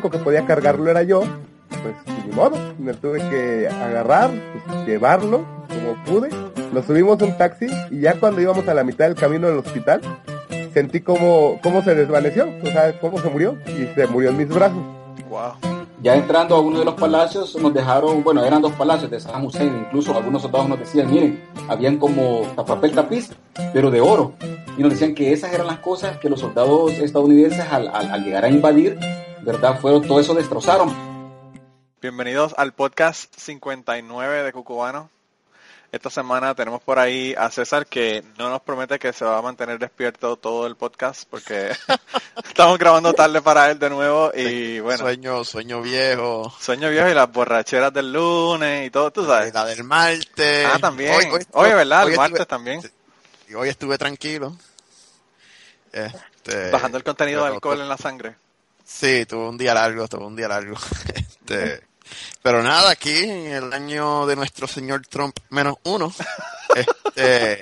Único que podía cargarlo era yo, pues ni modo, me tuve que agarrar, pues, llevarlo como pude. Nos subimos un taxi y ya cuando íbamos a la mitad del camino del hospital, sentí como, cómo se desvaneció, o sea, cómo se murió y se murió en mis brazos. Wow. Ya entrando a uno de los palacios, nos dejaron, bueno, eran dos palacios de Saddam Hussein, incluso algunos soldados nos decían, miren, habían como papel tapiz, pero de oro. Y nos decían que esas eran las cosas que los soldados estadounidenses al, al, al llegar a invadir, ¿verdad? Fueron, todo eso destrozaron. Bienvenidos al podcast 59 de Cucubano. Esta semana tenemos por ahí a César que no nos promete que se va a mantener despierto todo el podcast porque estamos grabando tarde para él de nuevo y bueno. Sueño, sueño viejo. Sueño viejo y las borracheras del lunes y todo, tú sabes. La del martes. Ah, también. Hoy, hoy, ¿verdad? el martes estuve, también. Y hoy estuve tranquilo. Este, Bajando el contenido de alcohol en la sangre. Sí, tuve un día largo, tuve un día largo. Este, pero nada, aquí en el año de nuestro señor Trump menos uno, este,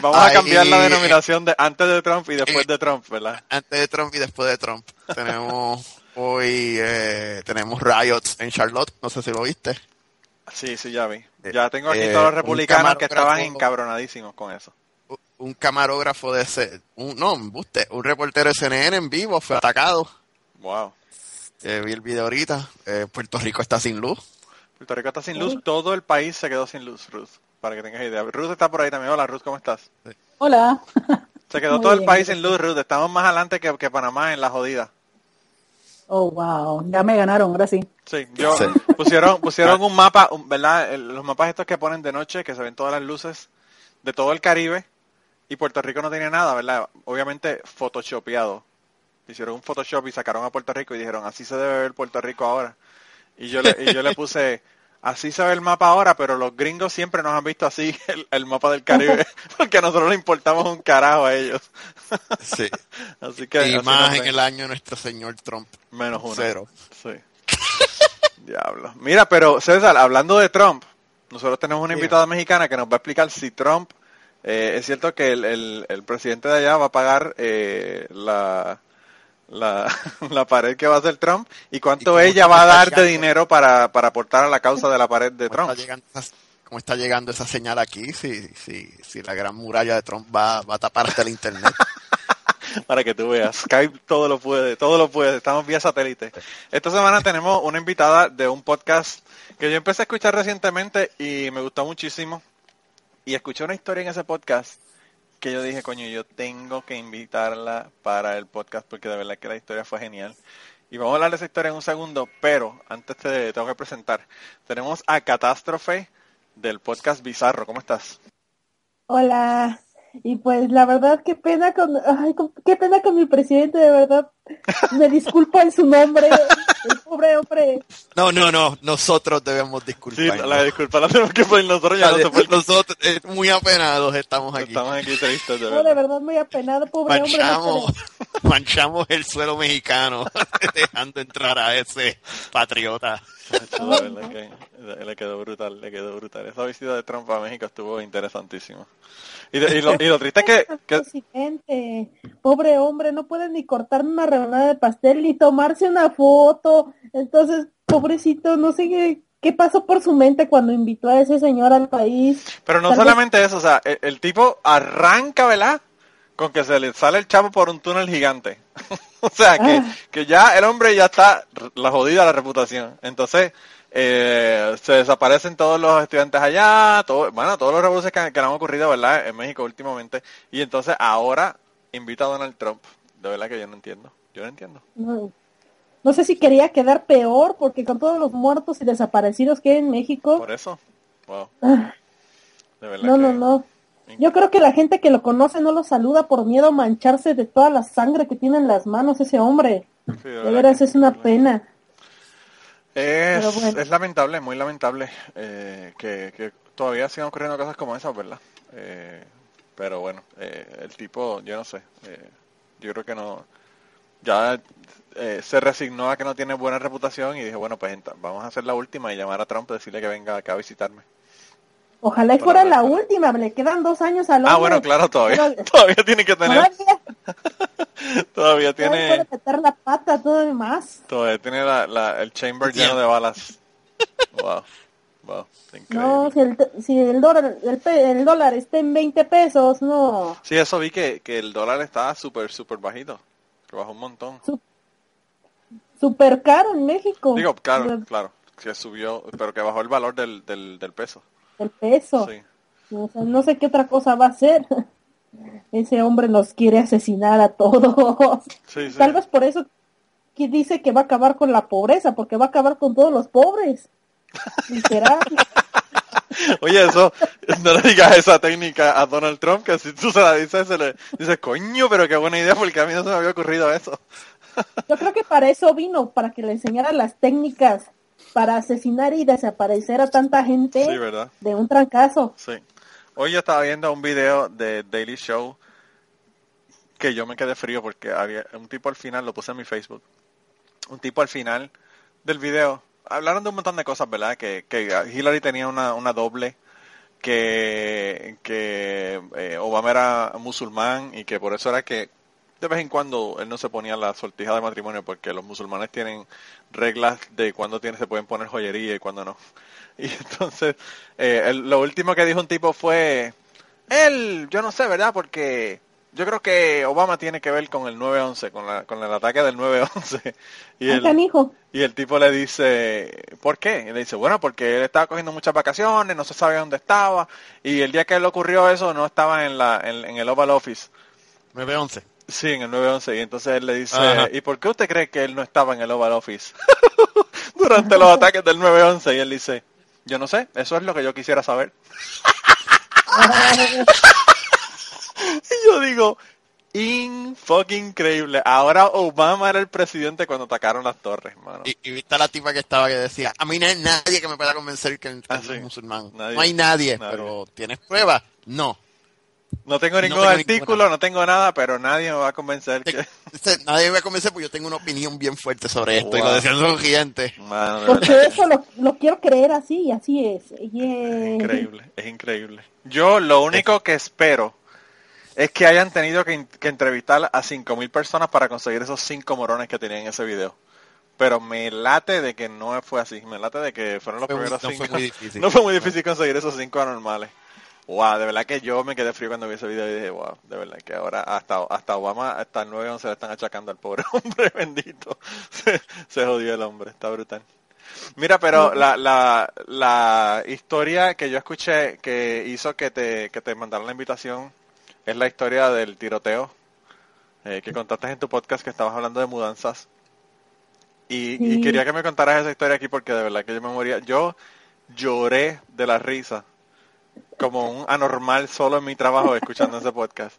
vamos a cambiar la denominación de antes de Trump y después de Trump, ¿verdad? Antes de Trump y después de Trump. Tenemos hoy, eh, tenemos riots en Charlotte, no sé si lo viste. Sí, sí, ya vi. Ya tengo aquí eh, todos los republicanos que estaban encabronadísimos con eso. Un camarógrafo de ese, un, no, buste, un reportero de CNN en vivo fue atacado. Wow. Eh, vi el video ahorita. Eh, Puerto Rico está sin luz. Puerto Rico está sin luz. Todo el país se quedó sin luz, Ruth. Para que tengas idea. Ruth está por ahí también. Hola, Ruth, ¿cómo estás? Sí. Hola. Se quedó todo el país sin luz, Ruth. Estamos más adelante que, que, Panamá en la jodida. Oh, wow. Ya me ganaron, ahora sí. Sí, yo sí. pusieron pusieron un mapa, ¿verdad? Los mapas estos que ponen de noche, que se ven todas las luces de todo el Caribe. Y Puerto Rico no tiene nada, ¿verdad? Obviamente photoshopeado hicieron un Photoshop y sacaron a Puerto Rico y dijeron, así se debe ver Puerto Rico ahora. Y yo le, y yo le puse, así se ve el mapa ahora, pero los gringos siempre nos han visto así el, el mapa del Caribe, porque nosotros le importamos un carajo a ellos. Sí. así que, y así más no en sé. el año de nuestro señor Trump. Menos uno. Cero. Sí. Diablo. Mira, pero César, hablando de Trump, nosotros tenemos una invitada mexicana que nos va a explicar si Trump, eh, es cierto que el, el, el, presidente de allá va a pagar eh, la, la, la, pared que va a hacer Trump y cuánto ¿Y ella va a dar de dinero para, para aportar a la causa de la pared de ¿Cómo Trump. está cómo está llegando esa señal aquí? Si, si, si la gran muralla de Trump va, va a tapar hasta el internet. para que tú veas. Skype todo lo puede, todo lo puede. Estamos vía satélite. Esta semana tenemos una invitada de un podcast que yo empecé a escuchar recientemente y me gustó muchísimo. Y escuché una historia en ese podcast que yo dije, coño, yo tengo que invitarla para el podcast porque de verdad que la historia fue genial. Y vamos a hablar de esa historia en un segundo, pero antes te tengo que presentar. Tenemos a Catástrofe del podcast Bizarro. ¿Cómo estás? Hola. Y pues la verdad qué pena con, ay, qué pena con mi presidente, de verdad. Me disculpa en su nombre. Pobre hombre. No, no, no. Nosotros debemos Sí, disculparnos. la disculpa la tenemos que poner nosotros, ya no se puede. Nosotros, eh, muy apenados estamos aquí. Estamos aquí tristes, de No, de verdad. verdad muy apenado, pobre hombre. no Manchamos, el suelo mexicano dejando entrar a ese patriota. Verdad le quedó brutal, le quedó brutal. Esa visita de Trump a México estuvo interesantísima. Y, y lo, y lo triste es que, pobre hombre, no puede ni cortar una rebanada de pastel ni tomarse una foto. Entonces, pobrecito, no sé qué, qué pasó por su mente cuando invitó a ese señor al país. Pero no Tal vez- solamente eso, o sea, el, el tipo arranca, ¿verdad? Con que se le sale el chavo por un túnel gigante. o sea, que, Ah. que ya el hombre ya está la jodida la reputación. Entonces, eh, se desaparecen todos los estudiantes allá, todo, bueno, todos los revoluciones que, que han ocurrido, ¿verdad? En México últimamente. Y entonces ahora invita a Donald Trump. De verdad que yo no entiendo. Yo no entiendo. No, no sé si quería quedar peor porque con todos los muertos y desaparecidos que hay en México. Por eso. Wow. Ah, De verdad no, que- no, no. Yo creo que la gente que lo conoce no lo saluda por miedo a mancharse de toda la sangre que tiene en las manos ese hombre. Sí, de De verdad veras que- es una pena. Es, bueno. es lamentable, muy lamentable eh, que, que todavía sigan ocurriendo cosas como esas, ¿verdad? Eh, pero bueno, eh, el tipo, yo no sé, eh, yo creo que no, ya eh, se resignó a que no tiene buena reputación y dijo, bueno, pues vamos a hacer la última y llamar a Trump y decirle que venga acá a visitarme. Ojalá y fuera la última, le quedan dos años al hombre. Ah, bueno, claro, todavía, Todavía- tiene que tener, Todavía, Todavía Ya puede tiene, meter la pata, todo demás. todavía tiene la, la- el chamber lleno de balas. Wow. Wow. Increíble. No, si el, si el dólar, el, el dólar está en 20 pesos, no. Sí, eso vi que, que el dólar está súper, súper bajito. Que bajó un montón. Súper caro en México. Digo, claro, El, claro. Que subió, pero que bajó el valor del, del, del peso. el peso. Sí. O sea, no sé qué otra cosa va a hacer. Ese hombre nos quiere asesinar a todos. Sí, sí. Tal vez por eso que dice que va a acabar con la pobreza, porque va a acabar con todos los pobres. Literal. Oye, eso, no le digas esa técnica a Donald Trump, que si tú se la dices, se le dice, coño, pero qué buena idea, porque a mí no se me había ocurrido eso. Yo creo que para eso vino, para que le enseñara las técnicas para asesinar y desaparecer a tanta gente Sí, ¿verdad? de un trancazo. Sí. Hoy yo estaba viendo un video de Daily Show que yo me quedé frío porque había un tipo al final, lo puse en mi Facebook, un tipo al final del video, hablaron de un montón de cosas, ¿verdad? Que, que Hillary tenía una, una doble, que, que eh, Obama era musulmán y que por eso era que de vez en cuando él no se ponía la sortija de matrimonio porque los musulmanes tienen reglas de cuándo se pueden poner joyería y cuándo no. Y entonces, eh, lo último que dijo un tipo fue, él, yo no sé, ¿verdad? Porque yo creo que Obama tiene que ver con el 9-11, con, la, con el ataque del 9-11. Y Ay, el, y el tipo le dice, ¿por qué? Y le dice, bueno, porque él estaba cogiendo muchas vacaciones, no se sabe dónde estaba, y el día que le ocurrió eso no estaba en, la, en, en el Oval Office. 911. Sí, en el 911. Y entonces él le dice, Ajá. ¿y por qué usted cree que él no estaba en el Oval Office durante los ataques del 911? Y él dice, yo no sé, eso es lo que yo quisiera saber. Y yo digo, in fucking increíble. Ahora Obama era el presidente cuando atacaron las torres, mano. Y, y viste a la tipa que estaba que decía, a mí no hay nadie que me pueda convencer que, que Ah, sí. es musulmán. Nadie. No hay nadie, Nadie. pero ¿tienes pruebas? No. No tengo ningún tengo artículo, ninguna. no tengo nada, pero nadie me va a convencer Te- que... dice, nadie me convence porque yo tengo una opinión bien fuerte sobre esto. Y lo decían son gigantes. Mano, de Porque eso lo, lo quiero creer así, y así es. Yeah. increíble, es increíble. Yo lo único que espero es que hayan tenido que, entrevistar a 5.000 personas para conseguir esos 5 morones que tenían en ese video. Pero me late de que no fue así, me late de que fueron los Fue primeros no 5. fue muy difícil. No fue muy difícil conseguir esos 5 anormales. Wow, de verdad que yo me quedé frío cuando vi ese video y dije, wow, de verdad que ahora hasta, hasta Obama, hasta el 9 le están achacando al pobre hombre bendito. Se, se jodió el hombre, está brutal. Mira, pero la, la, la historia que yo escuché que hizo que te, que te mandaran la invitación es la historia del tiroteo eh, que contaste en tu podcast que estabas hablando de mudanzas. Y, quería que me contaras esa historia aquí porque de verdad que yo me moría. Yo lloré de la risa como un anormal solo en mi trabajo escuchando ese podcast.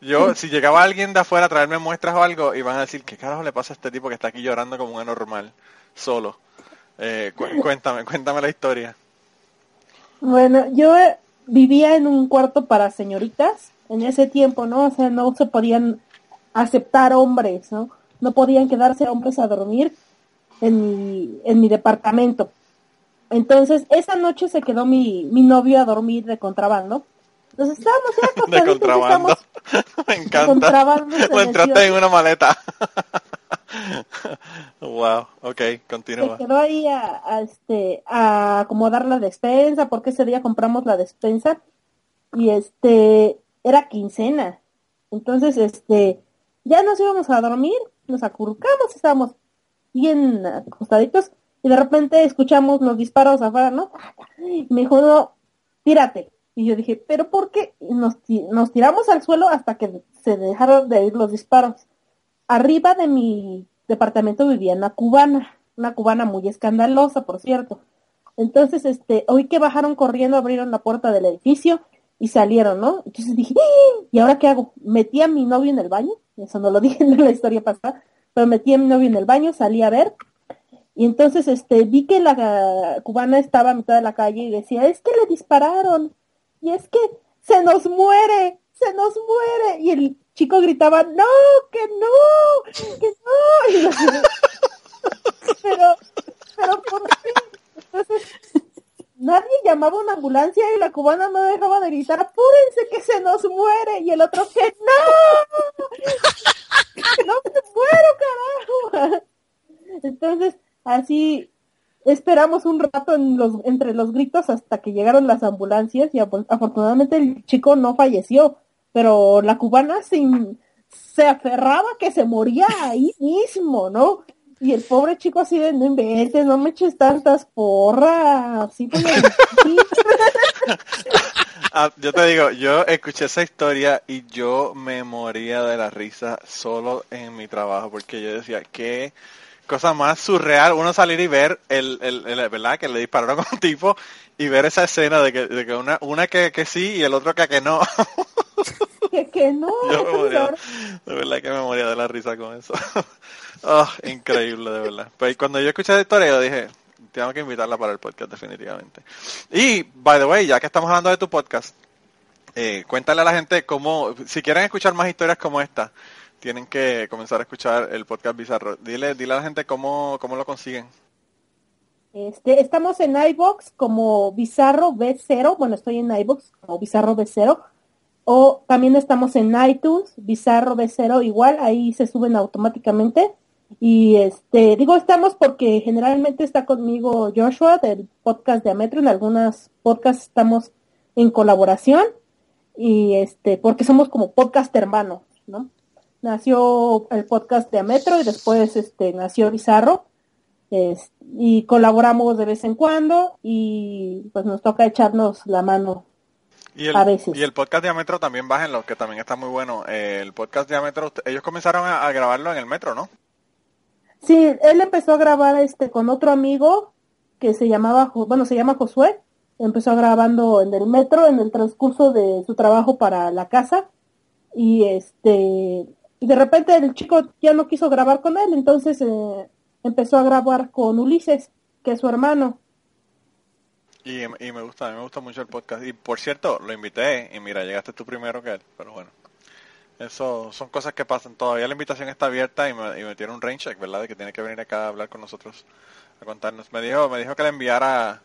Yo, si llegaba alguien de afuera a traerme muestras o algo, iban a decir, ¿qué carajo le pasa a este tipo que está aquí llorando como un anormal, solo? Eh, cu- cuéntame, cuéntame la historia. Bueno, yo vivía en un cuarto para señoritas en ese tiempo, ¿no? O sea, no se podían aceptar hombres, ¿no? No podían quedarse hombres a dormir en mi, en mi departamento. Entonces, esa noche se quedó mi, mi novio a dormir de contrabando. Entonces estábamos ya De contrabando. Me encanta. se Lo entraste en una maleta. wow, ok, se continúa. quedó ahí a, a, este a acomodar la despensa porque ese día compramos la despensa y este era quincena. Entonces este ya nos íbamos a dormir nos acurrucamos estábamos bien acostaditos y de repente escuchamos los disparos afuera no y me dijo no tírate y yo dije pero por qué y nos, nos tiramos al suelo hasta que se dejaron de oír los disparos. Arriba de mi departamento vivía una cubana, una cubana muy escandalosa, por cierto. Entonces, este, oí que bajaron corriendo, abrieron la puerta del edificio y salieron, ¿no? Entonces dije, "¡Ah! ¿y ahora qué hago? Metí a mi novio en el baño, eso no lo dije en la historia pasada, pero metí a mi novio en el baño, salí a ver, y entonces, este, vi que la cubana estaba a mitad de la calle y decía, es que le dispararon, y es que se nos muere, se nos muere, y el chico gritaba, no, que no, que no, y yo, pero, pero ¿por qué? Entonces, nadie llamaba una ambulancia y la cubana no dejaba de gritar, apúrense que se nos muere, y el otro que no, no me muero, carajo. Entonces, así esperamos un rato en los, entre los gritos hasta que llegaron las ambulancias y afortunadamente el chico no falleció, pero la cubana sin, se aferraba que se moría ahí mismo, ¿no? Y el pobre chico así de no inventes, no me eches tantas porras, así pues, ah, yo te digo, yo escuché esa historia y yo me moría de la risa solo en mi trabajo porque yo decía, que cosa más surreal uno salir y ver el, el, el verdad que le dispararon a un tipo y ver esa escena de que, de que una, una que, que sí y el otro que, que no. que, que no. de verdad que me moría de la risa con eso. oh, increíble, de verdad. Pues cuando yo escuché la historia yo dije, tengo que invitarla para el podcast definitivamente. Y, by the way, ya que estamos hablando de tu podcast, eh, cuéntale a la gente cómo, si quieren escuchar más historias como esta, tienen que comenzar a escuchar el podcast Bizarro. Dile, dile a la gente cómo, cómo lo consiguen. Este, estamos en iBox como Bizarro B0, bueno, estoy en iBox como Bizarro B0, o también estamos en iTunes, Bizarro B0, igual, ahí se suben automáticamente. Y este, digo estamos porque generalmente está conmigo Joshua del podcast de Ametro, en algunas podcasts estamos en colaboración y este, porque somos como podcast hermanos, ¿no? Nació el podcast de Ametro y después este nació Bizarro y colaboramos de vez en cuando y pues nos toca echarnos la mano y el, a veces. Y el podcast Diametro también lo que también está muy bueno. el podcast Diametro, ellos comenzaron a, grabarlo en el metro, ¿no? Sí, él empezó a grabar este con otro amigo que se llamaba, bueno, se llama Josué. Empezó grabando en el metro en el transcurso de su trabajo para la casa y este y de repente el chico ya no quiso grabar con él, entonces eh, empezó a grabar con Ulises, que es su hermano. Y, y me gusta, a mí me gusta mucho el podcast. Y por cierto, lo invité y mira, llegaste tú primero que él, pero bueno. Eso son cosas que pasan. Todavía la invitación está abierta y me, y me tiene un rain check, ¿verdad? De que tiene que venir acá a hablar con nosotros, a contarnos. Me dijo, me dijo que le enviara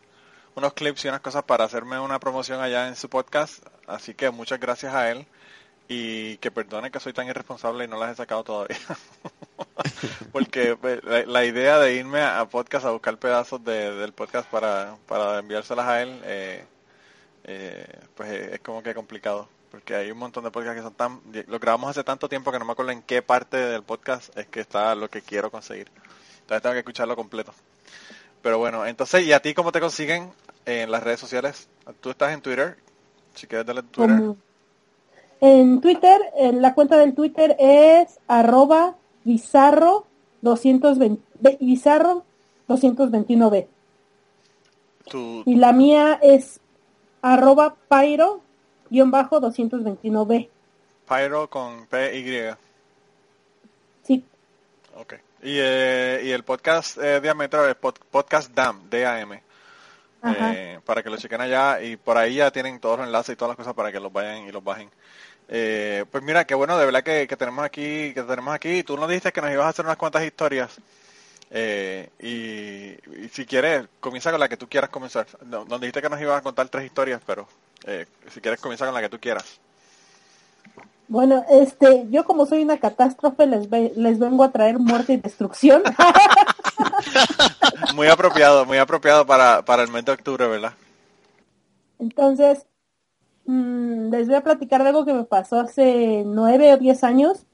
unos clips y unas cosas para hacerme una promoción allá en su podcast. Así que muchas gracias a él y que perdone que soy tan irresponsable y no las he sacado todavía. Porque pues, la, idea de irme a, podcast a buscar pedazos de, del podcast para, para enviárselas a él, eh, eh, pues eh, es como que complicado. Porque hay un montón de podcasts que son tan... Lo grabamos hace tanto tiempo que no me acuerdo en qué parte del podcast es que está lo que quiero conseguir. Entonces tengo que escucharlo completo. Pero bueno, entonces, ¿y a ti cómo te consiguen en las redes sociales? Tú estás en Twitter, si quieres darle Twitter. En Twitter, en la cuenta del Twitter es arroba bizarro 220, bizarro 221b. Y la mía es arroba pyro guion bajo 221b. Pyro con P-Y. Sí. Ok. Y, eh, y el podcast eh, Diámetro es Podcast DAM, D-A-M. Eh, para que lo chequen allá y por ahí ya tienen todos los enlaces y todas las cosas para que los vayan y los bajen. Eh, pues mira, qué bueno, de verdad que, tenemos aquí, que tenemos aquí. Tú nos dijiste que nos ibas a hacer unas cuantas historias. Eh, y, si quieres, comienza con la que tú quieras comenzar. Nos, dijiste que nos ibas a contar tres historias, pero eh, si quieres, comienza con la que tú quieras. Bueno, este, yo como soy una catástrofe, les, les vengo a traer muerte y destrucción. muy apropiado, muy apropiado para, para el mes de octubre, ¿verdad? Entonces, Mm, les voy a platicar de algo que me pasó hace nueve o diez años,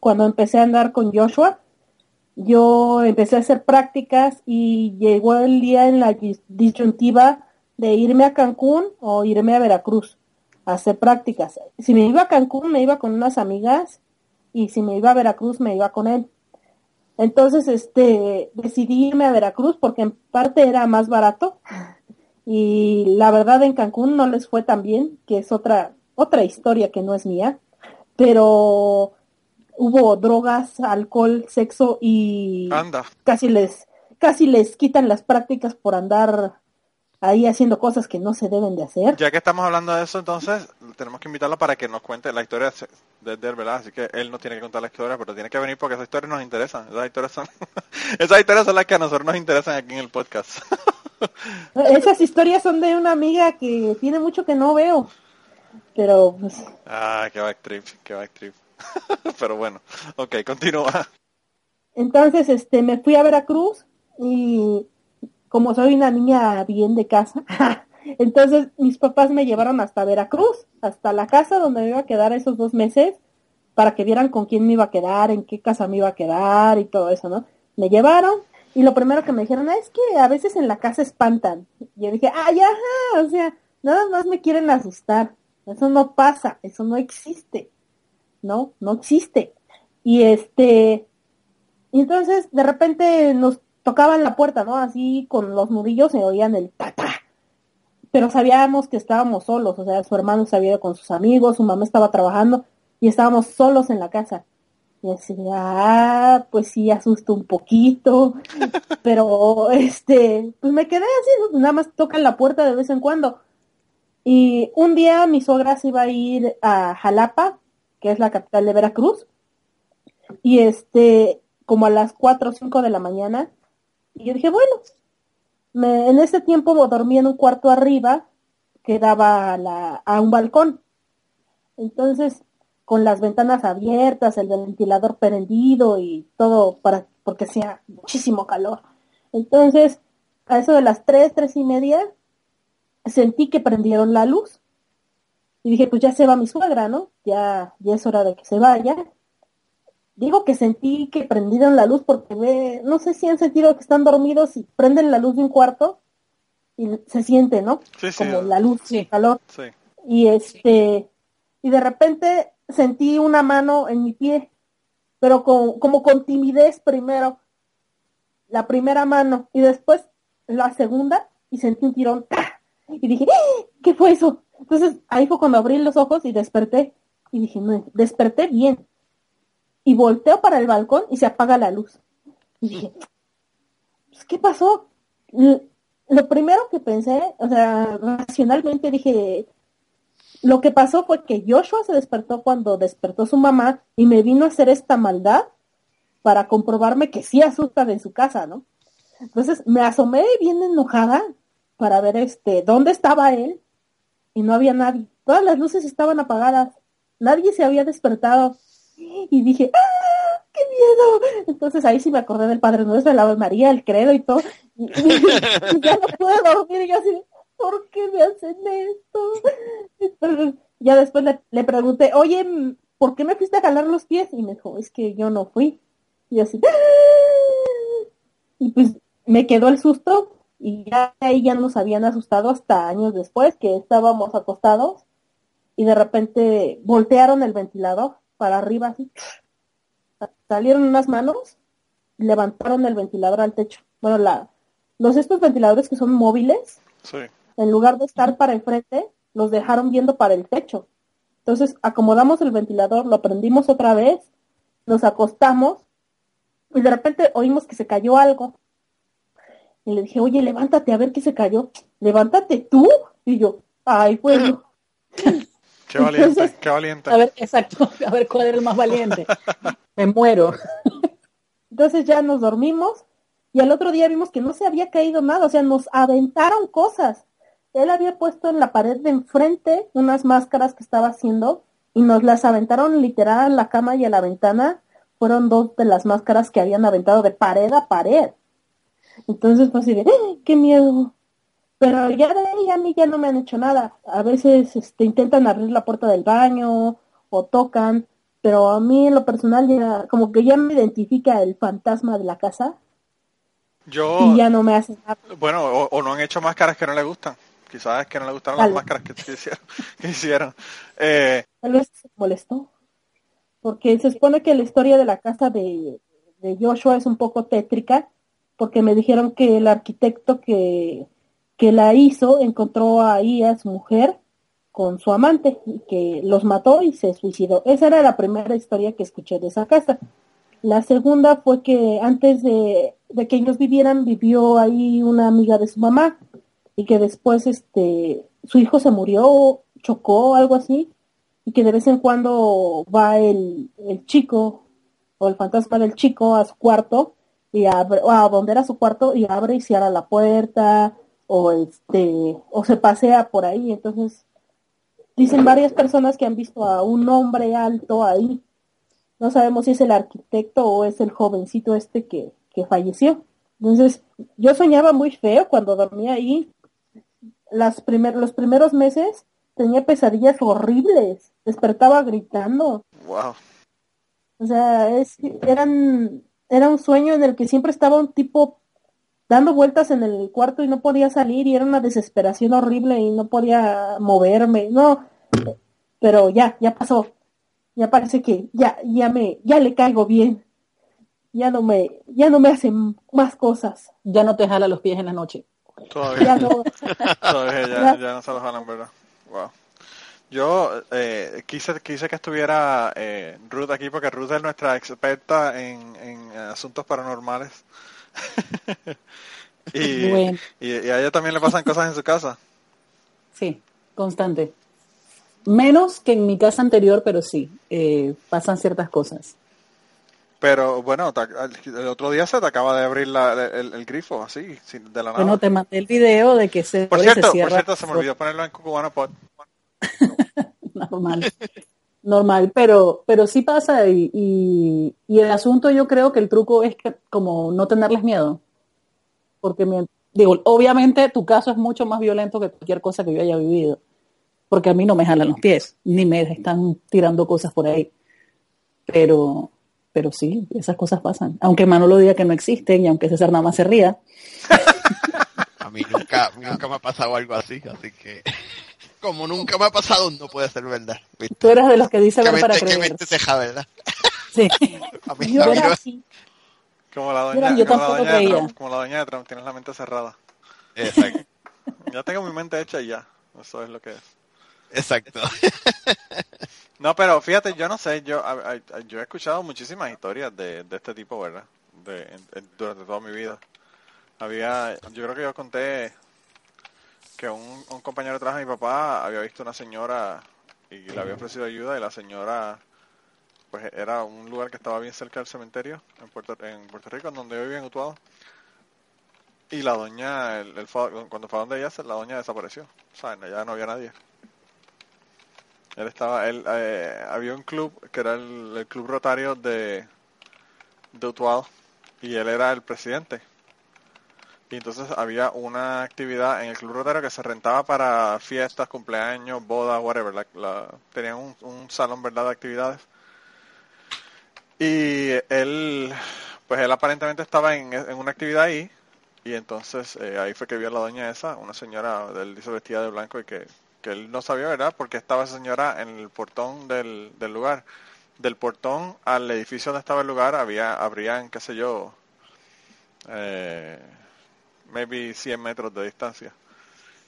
cuando empecé a andar con Joshua. Yo empecé a hacer prácticas y llegó el día en la disyuntiva de irme a Cancún o irme a Veracruz a hacer prácticas. Si me iba a Cancún me iba con unas amigas y si me iba a Veracruz me iba con él. Entonces, este, decidí irme a Veracruz porque en parte era más barato y la verdad en Cancún no les fue tan bien, que es otra, otra historia que no es mía, pero hubo drogas, alcohol, sexo y casi les, casi les quitan las prácticas por andar ahí haciendo cosas que no se deben de hacer. Ya que estamos hablando de eso, entonces tenemos que invitarlo para que nos cuente la historia de él, ¿verdad? Así que él no tiene que contar la historia, pero tiene que venir porque esas historias nos interesan. Esas historias son, esas historias son las que a nosotros nos interesan aquí en el podcast. Esas historias son de una amiga que tiene mucho que no veo. Pero pues... Ah, qué backtrip, qué backtrip. Pero bueno, ok, continúa. Entonces, este, me fui a Veracruz Y como soy una niña bien de casa, entonces mis papás me llevaron hasta Veracruz, hasta la casa donde me iba a quedar esos dos meses, para que vieran con quién me iba a quedar, en qué casa me iba a quedar y todo eso, ¿no? Me llevaron y lo primero que me dijeron es que a veces en la casa espantan. Y yo dije, ay, ajá, o sea, nada más me quieren asustar. Eso no pasa, eso no existe. No, no existe. Y este, y entonces de repente nos tocaban la puerta, ¿no? Así con los nudillos se oían el ta Pero sabíamos que estábamos solos, o sea, su hermano se había ido con sus amigos, su mamá estaba trabajando y estábamos solos en la casa. Y así, ah, pues sí, asusto un poquito, pero este, pues me quedé así, nada más tocan la puerta de vez en cuando. Y un día mi suegra se iba a ir a Jalapa, que es la capital de Veracruz, y este, como a las 4 o 5 de la mañana, y yo dije, bueno, me, en ese tiempo dormí en un cuarto arriba que daba a, la, a un balcón. Entonces, con las ventanas abiertas, el ventilador prendido y todo para porque hacía muchísimo calor. Entonces, a eso de las tres, tres y media, sentí que prendieron la luz. Y dije, pues ya se va mi suegra, ¿no? Ya, ya es hora de que se vaya. Digo que sentí que prendieron la luz porque ve, no sé si han sentido que están dormidos y prenden la luz de un cuarto y se siente, ¿no? Sí, sí. Como la luz, el calor. Sí. Y este, y de repente sentí una mano en mi pie, pero con, como con timidez primero, la primera mano y después la segunda y sentí un tirón ¡ah! y dije, ¡Ah! ¿qué fue eso? Entonces ahí fue cuando abrí los ojos y desperté y dije, no, desperté bien y volteo para el balcón y se apaga la luz. Y dije, pues, ¿qué pasó? Lo primero que pensé, o sea, racionalmente dije, lo que pasó fue que Joshua se despertó cuando despertó su mamá y me vino a hacer esta maldad para comprobarme que sí asustan en su casa, ¿no? Entonces me asomé bien enojada para ver este dónde estaba él y no había nadie. Todas las luces estaban apagadas. Nadie se había despertado. Y dije, ¡ah! ¡Qué miedo! Entonces ahí sí me acordé del Padre Nuestro, la Ave María, el credo y todo. Y, y ya no pude dormir y yo así, ¿por qué me hacen esto? Ya después le, pregunté, oye, ¿por qué me fuiste a jalar los pies? Y me dijo, es que yo no fui. Y así, ¡Ah! y pues me quedó el susto y ya ahí ya nos habían asustado hasta años después que estábamos acostados y de repente voltearon el ventilador para arriba así, salieron unas manos levantaron el ventilador al techo. Bueno, la, los estos ventiladores que son móviles, Sí. En lugar de estar para enfrente, los dejaron viendo para el techo. Entonces acomodamos el ventilador, lo prendimos otra vez, nos acostamos y de repente oímos que se cayó algo. Y le dije, oye, levántate a ver qué se cayó. Levántate tú. Y yo, ay, bueno. Qué valiente, Entonces, qué valiente. A ver, exacto, a ver cuál era el más valiente. Me muero. Entonces ya nos dormimos y al otro día vimos que no se había caído nada, o sea, nos aventaron cosas. Él había puesto en la pared de enfrente unas máscaras que estaba haciendo y nos las aventaron literal a la cama y a la ventana. Fueron dos de las máscaras que habían aventado de pared a pared. Entonces pues así de, ¡Ah! qué miedo. Pero ya de ahí a mí ya no me han hecho nada. A veces este, intentan abrir la puerta del baño o tocan, pero a mí en lo personal ya como que ya me identifica el fantasma de la casa Yo, y ya no me hace nada. bueno, o, o no han hecho máscaras que no le gustan. Quizás es que no le gustaron Tal las máscaras que, que hicieron. que hicieron. Eh, Tal vez se molestó. Porque se supone que la historia de la casa de, de Joshua es un poco tétrica, porque me dijeron que el arquitecto que, que la hizo encontró ahí a su mujer con su amante y que los mató y se suicidó. Esa era la primera historia que escuché de esa casa. La segunda fue que antes de, de que ellos vivieran, vivió ahí una amiga de su mamá y que después este su hijo se murió, chocó, algo así, y que de vez en cuando va el, el chico o el fantasma del chico a su cuarto y abre, o a donde era su cuarto y abre y cierra la puerta o este o se pasea por ahí, entonces dicen varias personas que han visto a un hombre alto ahí. No sabemos si es el arquitecto o es el jovencito este que, que falleció. Entonces, yo soñaba muy feo cuando dormía ahí. Las primer, los primeros meses tenía pesadillas horribles. Despertaba gritando. Wow. O sea, es, eran, era un sueño en el que siempre estaba un tipo dando vueltas en el cuarto y no podía salir y era una desesperación horrible y no podía moverme. No, pero ya, ya pasó. Ya parece que ya, ya me, ya le caigo bien. Ya no me, ya no me hacen más cosas. Ya no te jala los pies en la noche. Todavía, todavía ya, no se los jalan, ¿verdad? Wow. Yo eh, quise, quise que estuviera eh, Ruth aquí porque Ruth es nuestra experta en, en asuntos paranormales. y, Bueno. y, y a ella también le pasan cosas en su casa. Sí, constante. Menos que en mi casa anterior, pero sí, eh, pasan ciertas cosas. Pero bueno, el otro día se te acaba de abrir la- el, el grifo así, sin- de la nada. Bueno, te mandé el video de que se, por se cierto, por cierto, se me olvidó ponerlo en Cubano Pod. normal. normal, pero, pero sí pasa y, y, y el asunto yo creo que el truco es que, como no tenerles miedo. Porque, me, digo, obviamente tu caso es mucho más violento que cualquier cosa que yo haya vivido. Porque a mí no me jalan los pies, ni me están tirando cosas por ahí. Pero, pero sí, esas cosas pasan. Aunque Manolo diga que no existen y aunque César nada más se ría, A mí nunca, nunca me ha pasado algo así, así que como nunca me ha pasado, no puede ser verdad. ¿viste? tú eres de los que dice Que ver para creer. mente ceja, ¿verdad? Sí. A mí, yo a mí era no- así. Como la Mira, doña, yo como la tampoco doña de creía. Trump, como la doña de Trump, tienes la mente cerrada. Exacto. Ya tengo mi mente hecha y ya. Eso es lo que es. Exacto. No, pero fíjate, yo no sé, yo a- a- yo he escuchado muchísimas historias de, de este tipo, ¿verdad? De, en- en- durante toda mi vida. Había, yo creo que yo conté que un, un compañero de trabajo de mi papá había visto una señora y le había ofrecido ayuda y la señora, pues era un lugar que estaba bien cerca del cementerio en Puerto, en Puerto Rico, en donde yo vivía en Utuado. Y la doña, el, el fue- cuando fue a donde ella, la doña desapareció. O sea, ya no había nadie. Él estaba, él, eh, había un club que era el, club rotario de, de y él era el presidente. Y entonces había una actividad en el club rotario que se rentaba para fiestas, cumpleaños, bodas, whatever. La, la- tenían un, un salón, ¿verdad?, de actividades. Y él, pues él aparentemente estaba en, una actividad ahí y entonces eh, ahí fue que vio a la doña esa, una señora, él dice vestida de blanco y que, que él no sabía, ¿verdad? Porque estaba esa señora en el portón del, del lugar. Del portón al edificio donde estaba el lugar había, habrían, qué sé yo, eh, maybe 100 metros de distancia.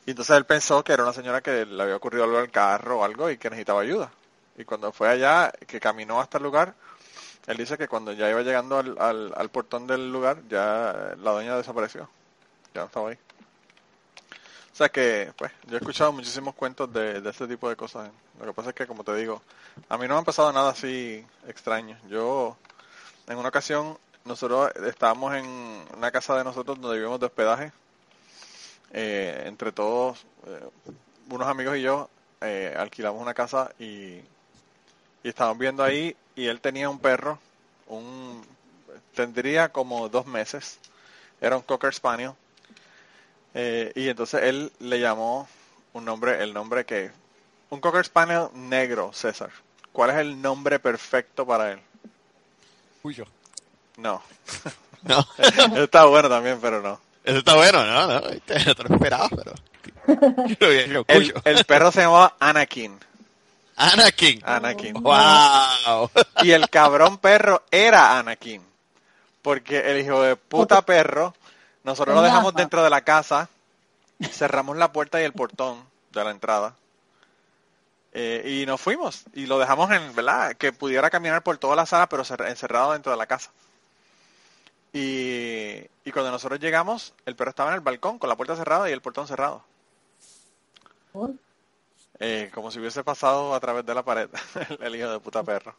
Y entonces él pensó que era una señora que le había ocurrido algo al carro o algo y que necesitaba ayuda. Y cuando fue allá, que caminó hasta el lugar, él dice que cuando ya iba llegando al, al, al portón del lugar, ya la doña desapareció. Ya no estaba ahí. O sea que, pues, yo he escuchado muchísimos cuentos de, de este tipo de cosas. Lo que pasa es que, como te digo, a mí no me ha pasado nada así extraño. Yo, en una ocasión, nosotros estábamos en una casa de nosotros donde vivimos de hospedaje. Eh, entre todos, eh, unos amigos y yo, eh, alquilamos una casa y, y estábamos viendo ahí y él tenía un perro, un tendría como dos meses, era un Cocker Spaniel. Eh, y entonces él le llamó un nombre, el nombre que... Un Cocker Spaniel negro, César. ¿Cuál es el nombre perfecto para él? Cuyo. No. No. Está bueno también, pero no. Eso está bueno, ¿no? No, te lo esperaba, pero... El perro se llamaba Anakin. Anakin. Anakin. Wow. Y el cabrón perro era Anakin. Porque el hijo de puta perro, nosotros lo dejamos dentro de la casa, cerramos la puerta y el portón de la entrada. eh, y nos fuimos. Y lo dejamos en, ¿verdad? Que pudiera caminar por toda la sala, pero cer- encerrado dentro de la casa. Y, y cuando nosotros llegamos, el perro estaba en el balcón con la puerta cerrada y el portón cerrado. Eh, como si hubiese pasado a través de la pared el hijo de puta perro.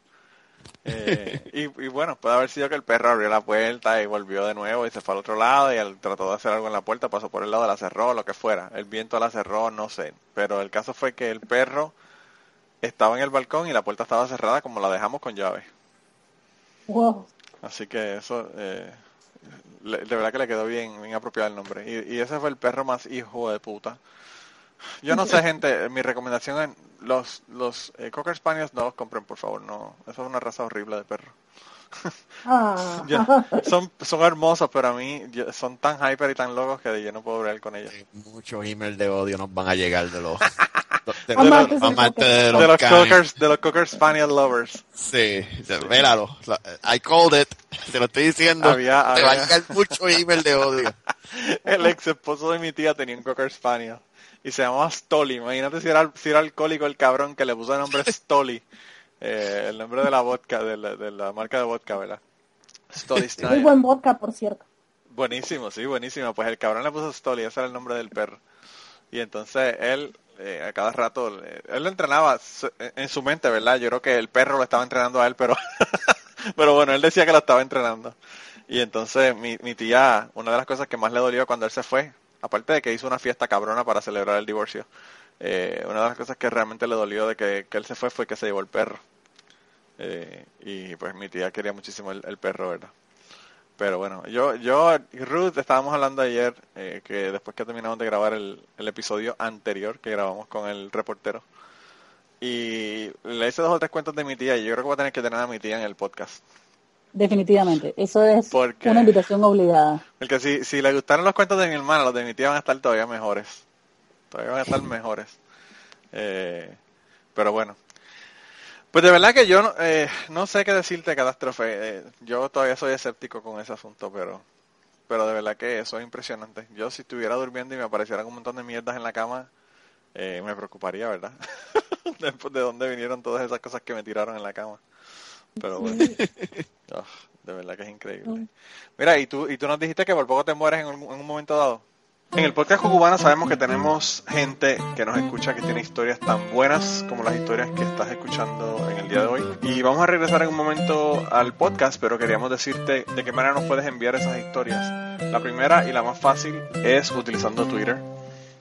Eh, y, y bueno, puede haber sido que el perro abrió la puerta y volvió de nuevo y se fue al otro lado y él trató de hacer algo en la puerta, pasó por el lado, la cerró, lo que fuera. El viento la cerró, no sé. Pero el caso fue que el perro estaba en el balcón y la puerta estaba cerrada como la dejamos con llave. Wow. Así que eso, eh, le- de verdad que le quedó bien, bien apropiado el nombre. Y, y ese fue el perro más hijo de puta. Yo no sé, gente, mi recomendación es los, los eh, Cocker Spaniels no los compren, por favor, no. Eso es una raza horrible de perro. Ah, Yo- son, son hermosos, pero a mí yo- son tan hyper y tan locos que yo no puedo bregar con ellos. Muchos emails de odio nos van a llegar de los de los, del amantes de De los los canes. Cockers, de los Cocker Spaniel lovers. Sí, míralo. I called it. Te lo estoy diciendo. Había- Te va a llegar mucho email de odio. El ex esposo de mi tía tenía un Cocker Spaniel y se llamaba Stoli. Imagínate si era, si era alcohólico el cabrón que le puso el nombre Stoli. Eh, el nombre de la vodka, de la, de la marca de vodka, ¿verdad? Stoli muy Style. buen vodka, por cierto. Buenísimo, sí, buenísimo. Pues el cabrón le puso Stoli, ese era el nombre del perro. Y entonces él, eh, a cada rato, él lo entrenaba en su mente, ¿verdad? Yo creo que el perro lo estaba entrenando a él, pero, pero bueno, él decía que lo estaba entrenando. Y entonces mi, mi tía, una de las cosas que más le dolió cuando él se fue, aparte de que hizo una fiesta cabrona para celebrar el divorcio, eh, una de las cosas que realmente le dolió de que, él se fue fue que se llevó el perro. Eh, y pues mi tía quería muchísimo el, el perro, ¿verdad? Pero bueno, yo, yo y Ruth estábamos hablando ayer eh, que después que terminamos de grabar el, el episodio anterior que grabamos con el reportero y le hice dos o tres cuentos de mi tía y yo creo que voy a tener que tener a mi tía en el podcast. Definitivamente. Eso es Porque- una invitación obligada. Porque si, si le gustaron los cuentos de mi hermana, los de mi tía van a estar todavía mejores. Todavía van a estar mejores. Eh, pero bueno. Pues de verdad que yo no, eh, no sé qué decirte, Catástrofe. Eh, yo todavía soy escéptico con ese asunto, pero pero de verdad que eso es impresionante. Yo si estuviera durmiendo y me aparecieran un montón de mierdas en la cama, eh, me preocuparía, ¿verdad? De dónde vinieron todas esas cosas que me tiraron en la cama. Pero bueno. Ah, de verdad que es increíble. Mira, y tú, y tú nos dijiste que por poco te mueres en un, en un momento dado. En el podcast Cucubana sabemos que tenemos gente que nos escucha que tiene historias tan buenas como las historias que estás escuchando en el día de hoy. Y vamos a regresar en un momento al podcast, pero queríamos decirte de qué manera nos puedes enviar esas historias. La primera y la más fácil es utilizando Twitter.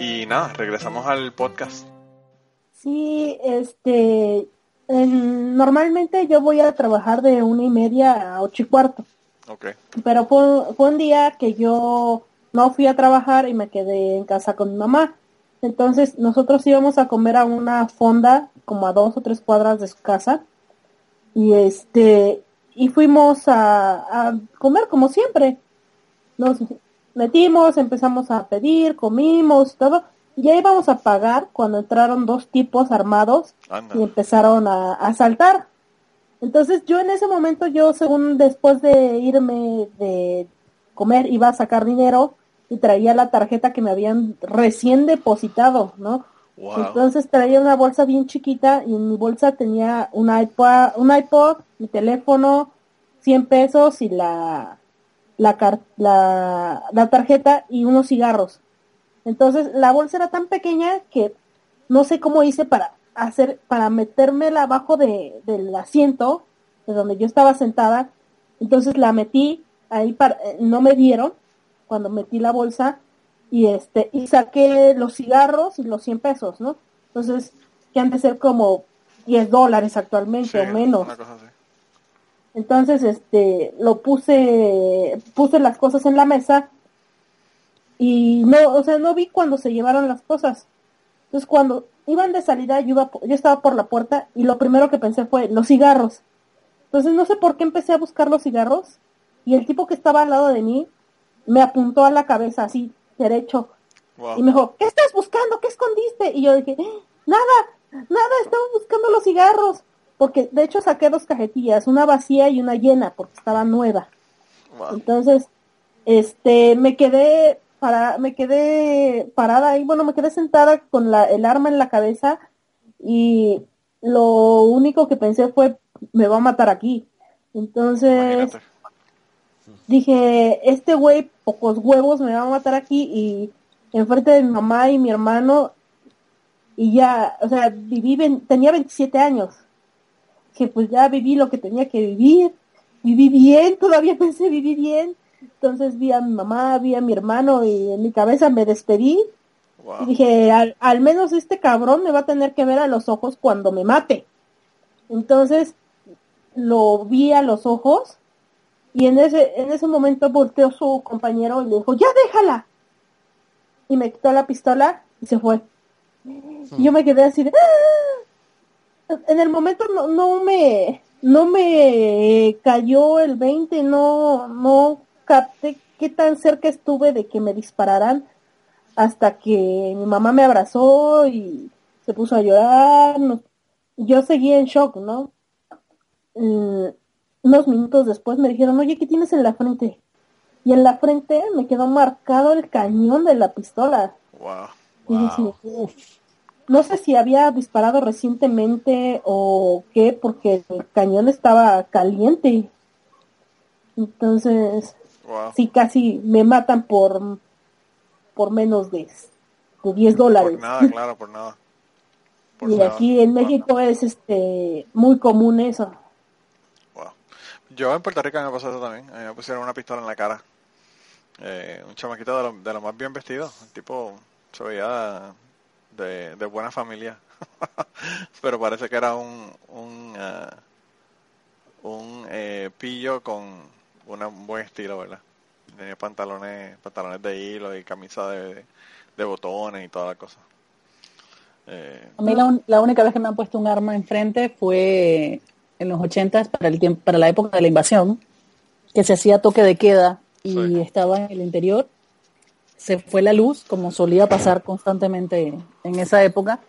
y nada, regresamos al podcast. Sí, este, en- normalmente yo voy a trabajar de una y media a ocho y cuarto, Ok, pero fue, fue un día que yo no fui a trabajar y me quedé en casa con mi mamá. Entonces nosotros íbamos a comer a una fonda como a dos o tres cuadras de su casa y este y fuimos a, a comer como siempre. Nos metimos, empezamos a pedir, comimos, todo. Ya íbamos a pagar cuando entraron dos tipos armados anda. y empezaron a, a asaltar. Entonces yo en ese momento, yo según después de irme de comer, iba a sacar dinero y traía la tarjeta que me habían recién depositado, ¿no? Wow. Entonces traía una bolsa bien chiquita y en mi bolsa tenía un iPod, un iPod, mi teléfono, 100 pesos y la, la, car- la, la tarjeta y unos cigarros. Entonces la bolsa era tan pequeña que no sé cómo hice para hacer, para metérmela abajo de, del asiento de donde yo estaba sentada. Entonces la metí ahí para, eh, no me dieron cuando metí la bolsa y este, y saqué los cigarros y los 100 pesos, ¿no? Entonces, que han de ser como 10 dólares actualmente Sí, o menos. una cosa así. Entonces, este, lo puse, puse las cosas en la mesa y no, o sea, no vi cuando se llevaron las cosas. Entonces, cuando iban de salida, yo, iba, yo estaba por la puerta y lo primero que pensé fue los cigarros. Entonces, no sé por qué empecé a buscar los cigarros y el tipo que estaba al lado de mí me apuntó a la cabeza así, derecho, Wow. y me dijo, ¿qué estás buscando? ¿Qué escondiste? Y yo dije, "Eh, nada, nada, estaba buscando los cigarros. Porque de hecho saqué dos cajetillas, una vacía y una llena, porque estaba nueva. Wow. Entonces, este, me quedé para, me quedé parada ahí, bueno, me quedé sentada con la, el arma en la cabeza y lo único que pensé fue, me va a matar aquí. Entonces, Imagínate. Dije, este güey, pocos huevos, me va a matar aquí y enfrente de mi mamá y mi hermano y ya, o sea, viví, tenía 27 años. Que pues ya viví lo que tenía que vivir, viví bien, todavía pensé viví bien. Entonces vi a mi mamá, vi a mi hermano y en mi cabeza me despedí y dije, al, al menos este cabrón me va a tener que ver a los ojos cuando me mate. Entonces lo vi a los ojos y en ese, en ese momento volteó su compañero y le dijo, ya déjala. Y me quitó la pistola y se fue. Y yo me quedé así de, ¡ah! En el momento no, no me, no me cayó el 20, no, no capté qué tan cerca estuve de que me dispararan hasta que mi mamá me abrazó y se puso a llorar. no- Yo seguí en shock, ¿no? Mm, unos minutos después me dijeron, oye, ¿qué tienes en la frente? Y en la frente me quedó marcado el cañón de la pistola. Wow. Y dije. No sé si había disparado recientemente o qué, porque el cañón estaba caliente. Entonces, Wow. sí, casi me matan por, por menos de, de 10 dólares. Por nada, claro, por nada. Por Y nada. aquí en México es este muy común eso. Wow. Yo en Puerto Rico me pasó eso también. A mí me pusieron una pistola en la cara. Eh, un chamaquito de lo, de lo más bien vestido. El tipo se veía de, de buena familia. Pero parece que era un, un, ah, un eh, pillo con una- un buen estilo, ¿verdad? Tenía pantalones, pantalones de hilo y camisa de, de botones y toda la cosa. Eh, A mí la, la única vez que me han puesto un arma enfrente fue en los ochentas para el tiempo, para la época de la invasión, que se hacía toque de queda y Sí. estaba en el interior. Se fue la luz, como solía pasar constantemente en esa época,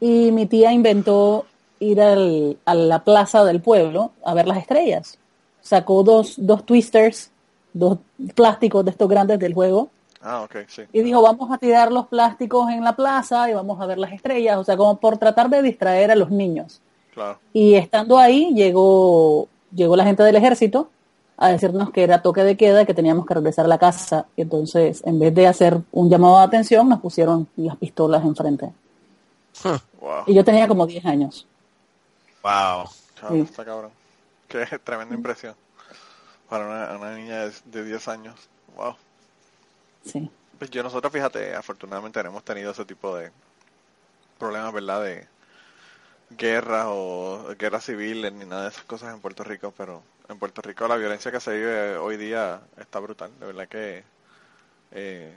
y mi tía inventó ir al- a la plaza del pueblo a ver las estrellas. Sacó dos, dos twisters, dos plásticos de estos grandes del juego, ah, ok, sí. y dijo, vamos a tirar los plásticos en la plaza y vamos a ver las estrellas, o sea, como por tratar de distraer a los niños. Claro. Y estando ahí, llegó, llegó la gente del ejército a decirnos que era toque de queda y que teníamos que regresar a la casa. Y entonces, en vez de hacer un llamado de atención, nos pusieron las pistolas enfrente. Wow. Y yo tenía como 10 años. Wow. Sí. está cabrón. Qué tremenda impresión. Para una, una niña de, de 10 años. Wow. Sí. Pues yo nosotros, fíjate, afortunadamente no hemos tenido ese tipo de problemas, ¿verdad? De guerras o guerras civiles ni nada de esas cosas en Puerto Rico, pero en Puerto Rico la violencia que se vive hoy día está brutal. De verdad que eh,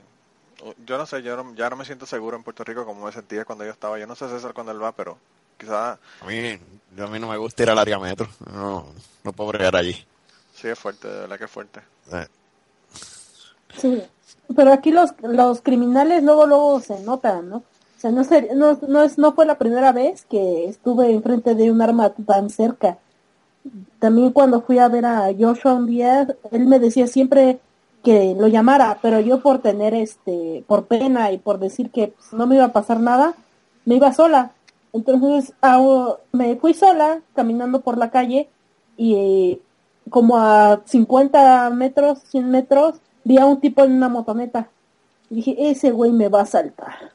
yo no sé, yo no- ya no me siento seguro en Puerto Rico como me sentía cuando yo estaba. Yo no sé César cuando él va, pero quizás A mí, yo a mí no me gusta ir al área metro. No, no puedo bregar allí. sí es fuerte, de verdad que es fuerte. Eh, Sí. Pero aquí los, los criminales luego luego se notan, ¿no? O sea, no, sé, no, no, es, no fue la primera vez que estuve enfrente de un arma tan cerca. También cuando fui a ver a Joshua un día, él me decía siempre que lo llamara, pero yo por tener este, por pena y por decir que pues, no me iba a pasar nada, me iba sola. Entonces ah, me fui sola caminando por la calle y como a 50 metros, 100 metros, vi a un tipo en una motoneta. Y dije, ese güey me va a saltar.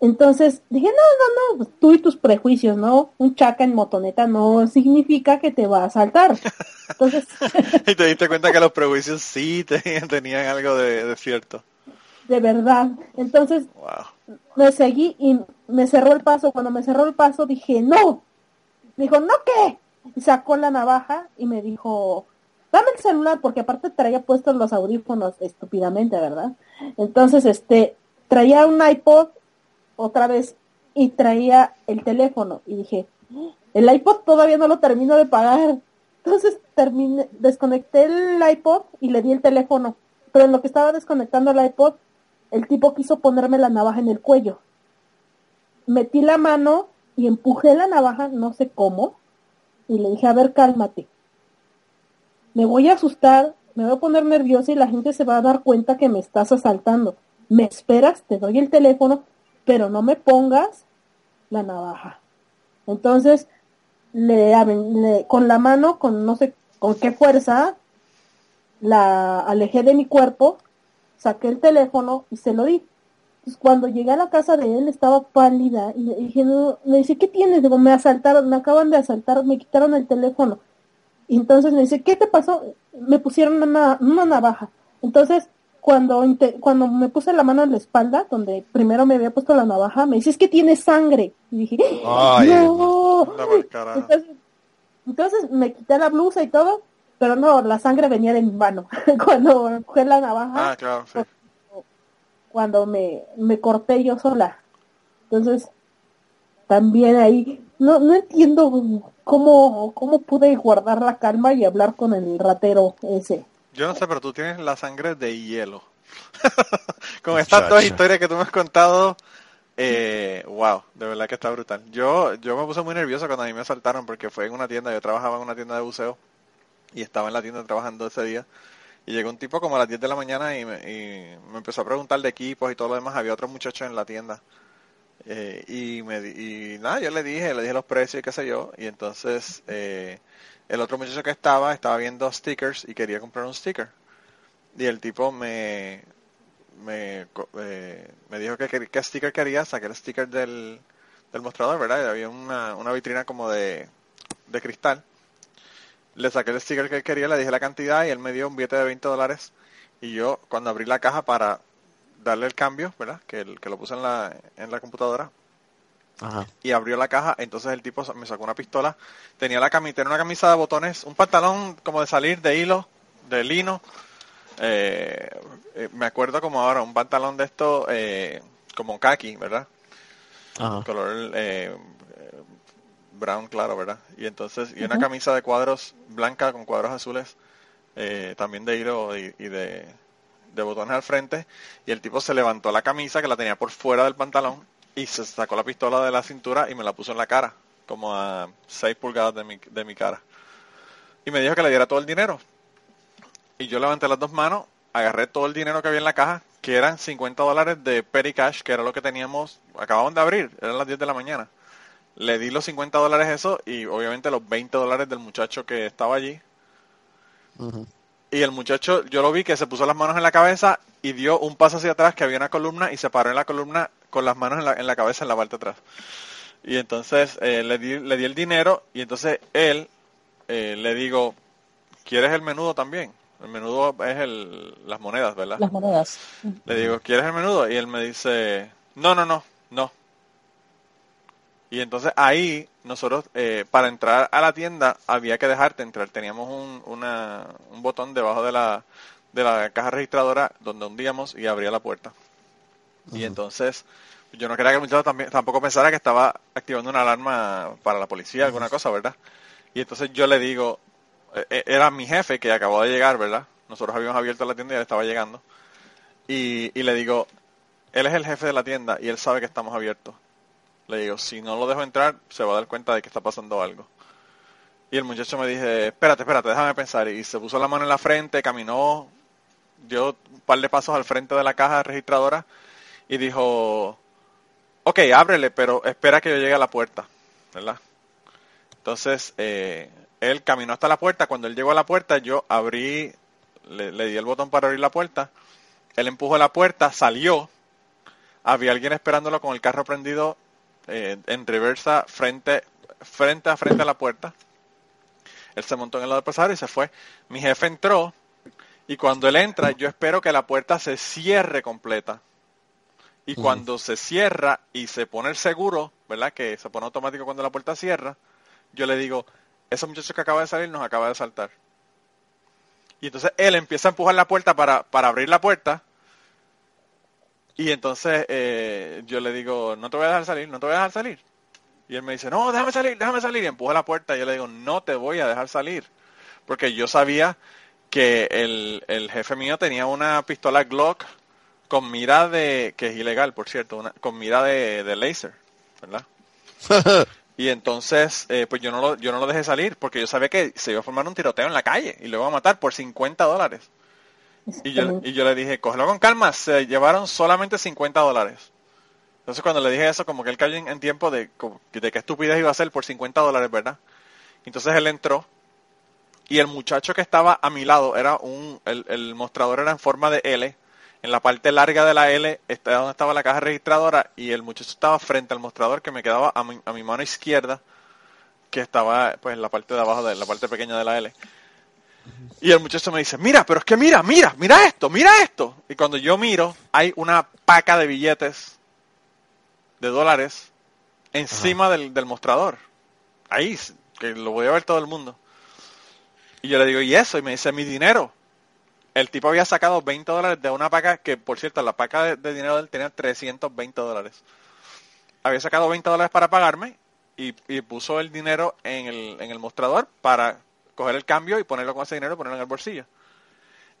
Entonces dije, no, no, no, pues, tú y tus prejuicios, ¿no? Un chaca en motoneta no significa que te va a saltar. Entonces, y te diste cuenta que los prejuicios sí tenían, tenían algo de, de cierto. de verdad. Entonces Wow. me seguí y me cerró el paso. Cuando me cerró el paso dije, no. Dijo, ¿no qué? Y sacó la navaja y me dijo, dame el celular, porque aparte traía puestos los audífonos estúpidamente, ¿verdad? Entonces, este, traía un iPod otra vez y traía el teléfono. Y dije, el iPod todavía no lo termino de pagar. Entonces terminé, desconecté el iPod y le di el teléfono. Pero en lo que estaba desconectando el iPod, el tipo quiso ponerme la navaja en el cuello. Metí la mano y empujé la navaja, no sé cómo, y le dije, a ver, cálmate. Me voy a asustar, me voy a poner nerviosa y la gente se va a dar cuenta que me estás asaltando. Me esperas, te doy el teléfono, pero no me pongas la navaja. Entonces, le, le- con la mano, con no sé con qué fuerza, la alejé de mi cuerpo, saqué el teléfono y se lo di. Pues cuando llegué a la casa de él estaba pálida y le dije, no, me dice, ¿qué tienes? Me asaltaron, me acaban de asaltar, me quitaron el teléfono. Y entonces me dice, ¿qué te pasó? Me pusieron una, una navaja. Entonces, cuando, cuando me puse la mano en la espalda, donde primero me había puesto la navaja, me dice, es que tiene sangre. Y dije, no. Entonces, entonces me quité la blusa y todo, pero no, la sangre venía de mi mano. cuando cogí la navaja, Ah, claro, sí. cuando me, me corté yo sola. Entonces, también ahí, no, no entiendo cómo, cómo pude guardar la calma y hablar con el ratero ese. Yo no sé, pero tú tienes la sangre de hielo. con estas dos historias que tú me has contado, eh, wow, de verdad que está brutal. Yo, yo me puse muy nervioso cuando a mí me asaltaron porque fue en una tienda, yo trabajaba en una tienda de buceo y estaba en la tienda trabajando ese día. Y llegó un tipo como a las 10 de la mañana y me, y me empezó a preguntar de equipos y todo lo demás. Había otros muchachos en la tienda. Eh, y, me, y nada, yo le dije, le dije los precios y qué sé yo. Y entonces eh, el otro muchacho que estaba, estaba viendo stickers y quería comprar un sticker. Y el tipo me, me, eh, me dijo que qué sticker quería, saqué el sticker del, del mostrador, ¿verdad? Y había una, una vitrina como de, de cristal. Le saqué el sticker que él quería, le dije la cantidad y él me dio un billete de 20 dólares. Y yo, cuando abrí la caja para darle el cambio, ¿verdad? Que, que lo puse en la, en la computadora, Ajá. y abrió la caja, entonces el tipo me sacó una pistola, tenía la camisa, tenía una camisa de botones, un pantalón como de salir de hilo, de lino, eh, eh, me acuerdo como ahora, un pantalón de esto eh, como khaki, ¿verdad? Ajá. Color eh, brown claro, ¿verdad? Y entonces, y una camisa de cuadros blanca con cuadros azules, también de hilo y, y de, de botones al frente, y el tipo se levantó la camisa que la tenía por fuera del pantalón y se sacó la pistola de la cintura y me la puso en la cara, como a 6 pulgadas de mi, de mi cara. Y me dijo que le diera todo el dinero. Y yo levanté las dos manos, agarré todo el dinero que había en la caja, que eran 50 dólares de petty cash, que era lo que teníamos, acababan de abrir, eran las 10 de la mañana. Le di los 50 dólares eso y obviamente los 20 dólares del muchacho que estaba allí. Y el muchacho, yo lo vi que se puso las manos en la cabeza y dio un paso hacia atrás, que había una columna, y se paró en la columna con las manos en la, en la cabeza en la parte de atrás. Y entonces eh, le, di, le di el dinero y entonces él eh, le digo, ¿quieres el menudo también? El menudo es el, las monedas, ¿verdad? Las monedas. Le digo, ¿quieres el menudo? Y él me dice, no, no, no, no. Y entonces ahí nosotros, eh, para entrar a la tienda, había que dejarte entrar. Teníamos un, una, un botón debajo de la, de la caja registradora donde hundíamos y abría la puerta. Y entonces yo no quería que el muchacho también, tampoco pensara que estaba activando una alarma para la policía, alguna cosa, ¿verdad? Y entonces yo le digo, eh, eh, era mi jefe que acabó de llegar, ¿verdad? Nosotros habíamos abierto la tienda y él estaba llegando. Y, y le digo, él es el jefe de la tienda y él sabe que estamos abiertos. Le digo, si no lo dejo entrar, se va a dar cuenta de que está pasando algo. Y el muchacho me dice, espérate, espérate, déjame pensar. Y se puso la mano en la frente, caminó, dio un par de pasos al frente de la caja registradora y dijo, ok, ábrele, pero espera que yo llegue a la puerta, ¿verdad? Entonces, eh, él caminó hasta la puerta. Cuando él llegó a la puerta, yo abrí, le, di el botón para abrir la puerta. Él empujó la puerta, salió. Había alguien esperándolo con el carro prendido eh, en reversa frente, frente a frente a la puerta. Él se montó en el lado del pasador y se fue. Mi jefe entró y cuando él entra, yo espero que la puerta se cierre completa. Y cuando se cierra y se pone el seguro, ¿verdad? Que se pone automático cuando la puerta cierra, yo le digo, ese muchacho que acaba de salir nos acaba de saltar. Y entonces él empieza a empujar la puerta para, para abrir la puerta. Y entonces eh, yo le digo, no te voy a dejar salir, no te voy a dejar salir. Y él me dice, no, déjame salir, déjame salir. Y empuja la puerta y yo le digo, no te voy a dejar salir. Porque yo sabía que el, el jefe mío tenía una pistola Glock con mira de, que es ilegal, por cierto, una, con mira de, de laser, ¿verdad? Y entonces, eh, pues yo no, lo, yo no lo dejé salir porque yo sabía que se iba a formar un tiroteo en la calle y lo iba a matar por 50 dólares. Y yo, y yo le dije, cógelo con calma, se llevaron solamente 50 dólares. Entonces cuando le dije eso, como que él cayó en, en tiempo de, como- de qué estupidez iba a ser por 50 dólares, ¿verdad? Entonces él entró y el muchacho que estaba a mi lado era un, el, el mostrador era en forma de L, en la parte larga de la L está donde estaba la caja registradora y el muchacho estaba frente al mostrador que me quedaba a mi, a mi mano izquierda, que estaba pues en la parte de abajo de la parte pequeña de la L. Y el muchacho me dice, mira, pero es que mira, mira, mira esto, mira esto. Y cuando yo miro, hay una paca de billetes de dólares encima del, del mostrador. Ahí, que lo voy a ver todo el mundo. Y yo le digo, ¿y eso? Y me dice, mi dinero. El tipo había sacado 20 dólares de una paca que, por cierto, la paca de, dinero de él tenía 320 dólares. Había sacado 20 dólares para pagarme y, y puso el dinero en el, en el mostrador para coger el cambio y ponerlo con ese dinero y ponerlo en el bolsillo.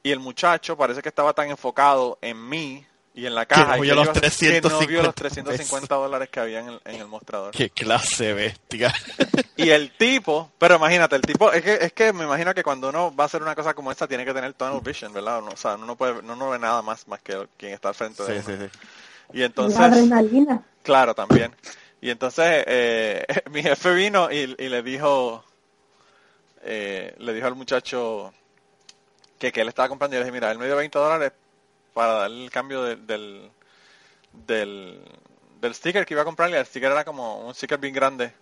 Y el muchacho parece que estaba tan enfocado en mí y en la caja no los que no vio los 350 350 dólares que había en el, en el mostrador. Qué clase de bestia. Y el tipo, pero imagínate, el tipo, es que, es que me imagino que cuando uno va a hacer una cosa como esta tiene que tener tunnel vision, ¿verdad? Uno- o sea, uno no puede, uno no ve nada más más que quien está al frente de Sí, uno. sí, sí. Y La entonces, adrenalina. claro, también. Y entonces eh, mi jefe vino y, y le dijo, eh, le dijo al muchacho que, que él estaba comprando y le dije, mira, él me dio 20 dólares para darle el cambio de- del, del, del sticker que iba a comprarle. El sticker era como un sticker bien grande.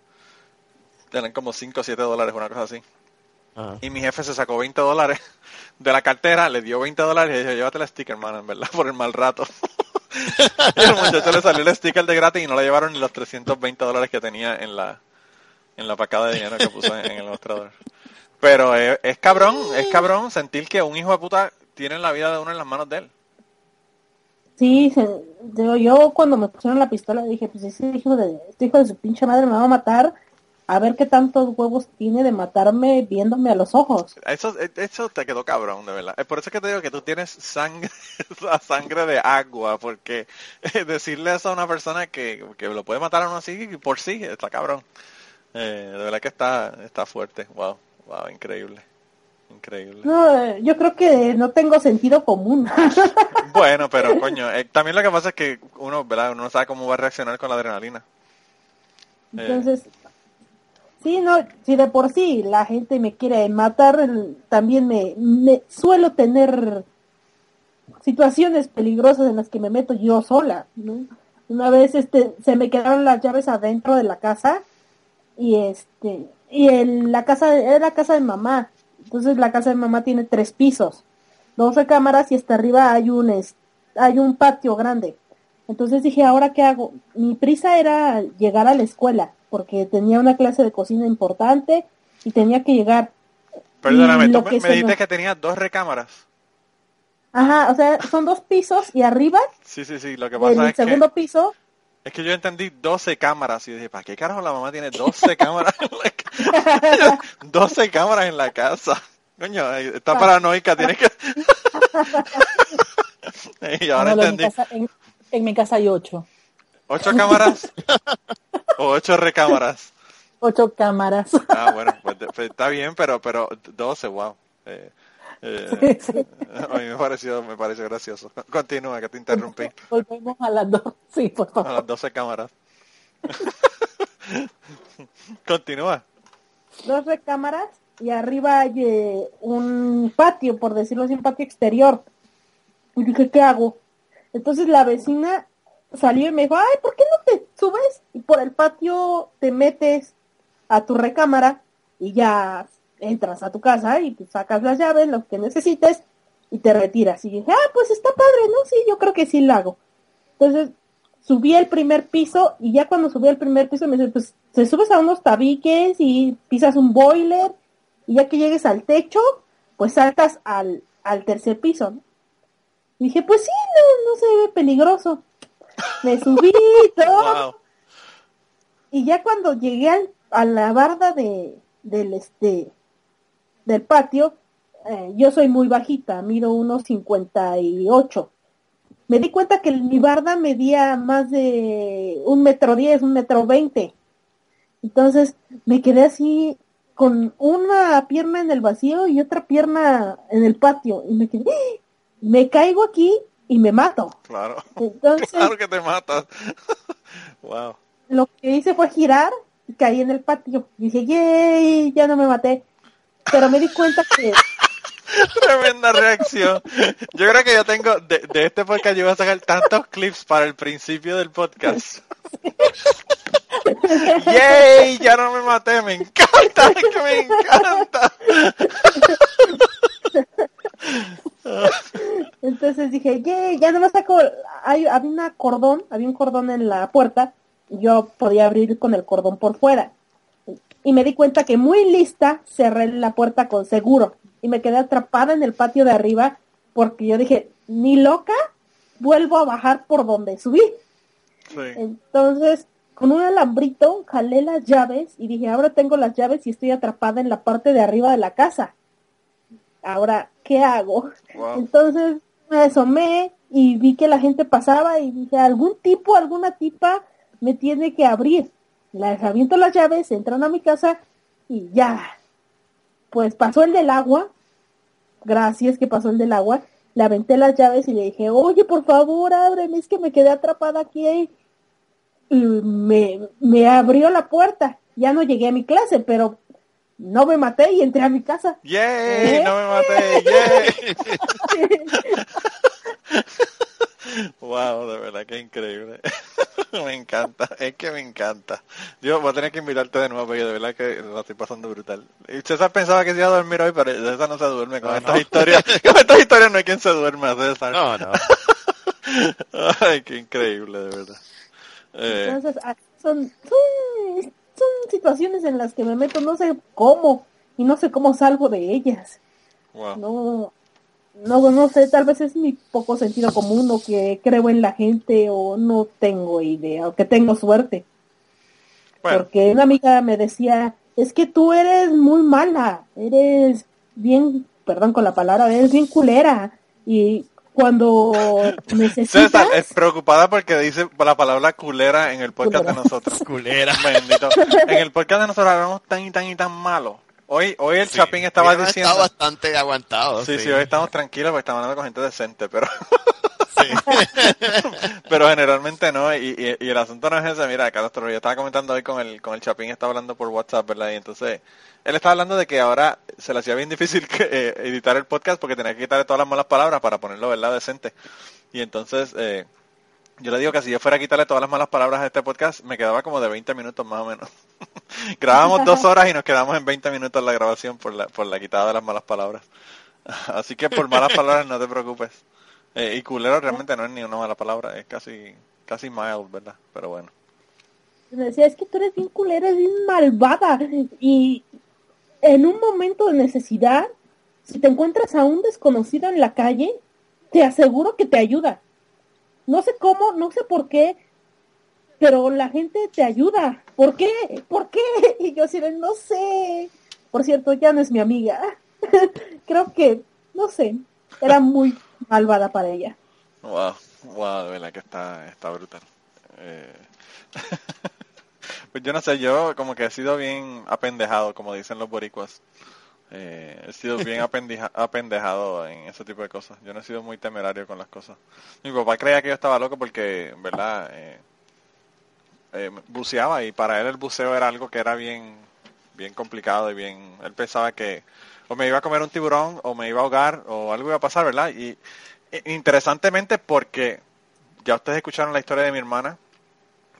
Eran como 5 o 7 dólares, una cosa así. Ajá. Y mi jefe se sacó 20 dólares de la cartera, le dio 20 dólares y dijo, llévate el sticker, mano, en verdad, por el mal rato. y el muchacho le salió el sticker de gratis y no le llevaron ni los 320 dólares que tenía en la en la pacada de dinero que puso en, en el mostrador. Pero eh, es cabrón, es cabrón sentir que un hijo de puta tiene la vida de uno en las manos de él. Sí, se- digo, yo cuando me pusieron la pistola dije, pues ese hijo de, este hijo de su pinche madre me va a matar, a ver qué tantos huevos tiene de matarme viéndome a los ojos. Eso, eso te quedó cabrón, de verdad. Es por eso que te digo que tú tienes sangre, sangre de agua, porque eh, decirle eso a una persona que, que lo puede matar a uno así por sí, está cabrón. Eh, de verdad que está, está fuerte. Wow, wow, increíble. Increíble. No, eh, yo creo que no tengo sentido común. Bueno, pero coño, eh, también lo que pasa es que uno, ¿verdad? Uno no sabe cómo va a reaccionar con la adrenalina. Entonces, sí, no, si de por sí la gente me quiere matar, también me, me suelo tener situaciones peligrosas en las que me meto yo sola, ¿no? Una vez este se me quedaron las llaves adentro de la casa y este y el, la casa era la casa de mamá. Entonces la casa de mamá tiene tres pisos, dos recámaras y hasta arriba hay un hay un patio grande. Entonces dije, ¿ahora qué hago? Mi prisa era llegar a la escuela, porque tenía una clase de cocina importante y tenía que llegar. Perdóname, tú me, que me dijiste nos- que tenía dos recámaras. Ajá, o sea, son dos pisos y arriba, Sí, sí, sí. Lo que pasa el es que, segundo piso, es que yo entendí 12 cámaras y dije, ¿para qué carajo la mamá tiene 12 cámaras en la casa? 12 cámaras en la casa. Coño, está paranoica, tiene que... y ahora Ah, no, en, mi entendí. casa, en, en mi casa hay ocho. ¿Ocho cámaras? ¿O ocho recámaras? Ocho cámaras. Ah, bueno, pues, pues está bien, pero pero 12, wow. Eh, eh, Sí. a mí me pareció, me pareció gracioso. Continúa, que te interrumpí. Volvemos a las dos. Sí, por A favor. las 12 cámaras. Continúa. dos recámaras y arriba hay eh, un patio, por decirlo así, un patio exterior. Y dije, ¿qué hago? Entonces la vecina salió y me dijo, ay, ¿por qué no te subes? Y por el patio te metes a tu recámara y ya entras a tu casa y pues, sacas las llaves, lo que necesites y te retiras. Y dije, ah, pues está padre, ¿no? Sí, yo creo que sí lo hago. Entonces subí el primer piso y ya cuando subí al primer piso me dice, pues te subes a unos tabiques y pisas un boiler y ya que llegues al techo, pues saltas al, al tercer piso. ¿no? Y dije, pues sí, no, no se ve peligroso. Me subí todo. Wow. Y ya cuando llegué al, a la barda de, del este del patio, eh, yo soy muy bajita, mido unos 58. Me di cuenta que mi barda medía más de un metro diez, un metro veinte. Entonces me quedé así con una pierna en el vacío y otra pierna en el patio. Y me quedé, ¡Ah! me caigo aquí y me mato. Claro. Entonces Claro que te matas. wow. lo que hice fue girar y caí en el patio. Y dije, yay, ya no me maté. Pero me di cuenta que Tremenda reacción. Yo creo que yo tengo, de, de este podcast yo voy a sacar tantos clips para el principio del podcast. ¡Yay! Ya no me maté, me encanta, es que me encanta. Entonces dije, "Yay, ya no me saco, hay, había un cordón, había un cordón en la puerta, y yo podía abrir con el cordón por fuera. Y me di cuenta que muy lista cerré la puerta con seguro y me quedé atrapada en el patio de arriba porque yo dije, ni loca, vuelvo a bajar por donde subí. Sí. Entonces, con un alambrito, jalé las llaves y dije, ahora tengo las llaves y estoy atrapada en la parte de arriba de la casa. Ahora, ¿qué hago? Wow. Entonces me asomé y vi que la gente pasaba y dije, algún tipo, alguna tipa me tiene que abrir. Les aviento las llaves, entran a mi casa y ya. Pues pasó el del agua. Gracias que pasó el del agua. Le aventé las llaves y le dije, oye, por favor, ábreme, es que me quedé atrapada aquí. Y me, me abrió la puerta. Ya no llegué a mi clase, pero no me maté y entré a mi casa. ¡Yay! ¿Eh? No me maté, ¡yay! Wow, de verdad que increíble. me encanta, es que me encanta. Yo voy a tener que invitarte de nuevo porque de verdad que lo estoy pasando brutal. Y César pensaba que se iba a dormir hoy, pero César no se duerme con No, estas no. historias. Con estas historias no hay quien se duerma, César. No, no. Ay, qué increíble, de verdad. Eh, Entonces, ah, son, son, son situaciones en las que me meto, no sé cómo, y no sé cómo salgo de ellas. wow. No, no, no sé, tal vez es mi poco sentido común o que creo en la gente o no tengo idea, o que tengo suerte. Bueno, Porque una amiga me decía, es que tú eres muy mala, eres bien, perdón con la palabra, eres bien culera. Y cuando necesitas... César es preocupada porque dice la palabra culera en el podcast Culera. de nosotros. Culera. Bendito. En el podcast de nosotros hablamos tan y tan y tan malo. Hoy, hoy el Chapín estaba diciendo... Está bastante aguantado. Sí, sí, hoy estamos tranquilos porque estamos hablando con gente decente, pero Sí. pero generalmente no, y, y- y el asunto no es ese, mira, Carlos Torres, yo estaba comentando hoy con el, con el Chapín, estaba hablando por WhatsApp, ¿verdad? Y entonces, él estaba hablando de que ahora se le hacía bien difícil que, eh, editar el podcast porque tenía que quitarle todas las malas palabras para ponerlo, ¿verdad? Decente. Y entonces, eh, yo le digo que si yo fuera a quitarle todas las malas palabras a este podcast, me quedaba como de 20 minutos más o menos. Grabábamos dos horas y nos quedamos en 20 minutos la grabación por la, por la quitada de las malas palabras. Así que por malas palabras no te preocupes. Eh, y culero realmente no es ni una mala palabra, es casi casi mild, ¿verdad? Pero bueno. Decía, es que tú eres bien culera, eres bien malvada. Y en un momento de necesidad, si te encuentras a un desconocido en la calle, te aseguro que te ayuda. No sé cómo, no sé por qué, pero la gente te ayuda. ¿Por qué? ¿Por qué? Y yo así no sé. Por cierto, ya no es mi amiga. Creo que, no sé, era muy malvada para ella. Wow, wow, de verdad que está, está brutal. Eh, pues yo no sé, yo como que he sido bien apendejado, como dicen los boricuas. Eh, he sido bien apendeja- apendejado en ese tipo de cosas. Yo no he sido muy temerario con las cosas. Mi papá creía que yo estaba loco porque, verdad, eh, eh, buceaba y para él el buceo era algo que era bien, bien complicado y bien. Él pensaba que o me iba a comer un tiburón o me iba a ahogar o algo iba a pasar, ¿verdad? Y, i- interesantemente porque ya ustedes escucharon la historia de mi hermana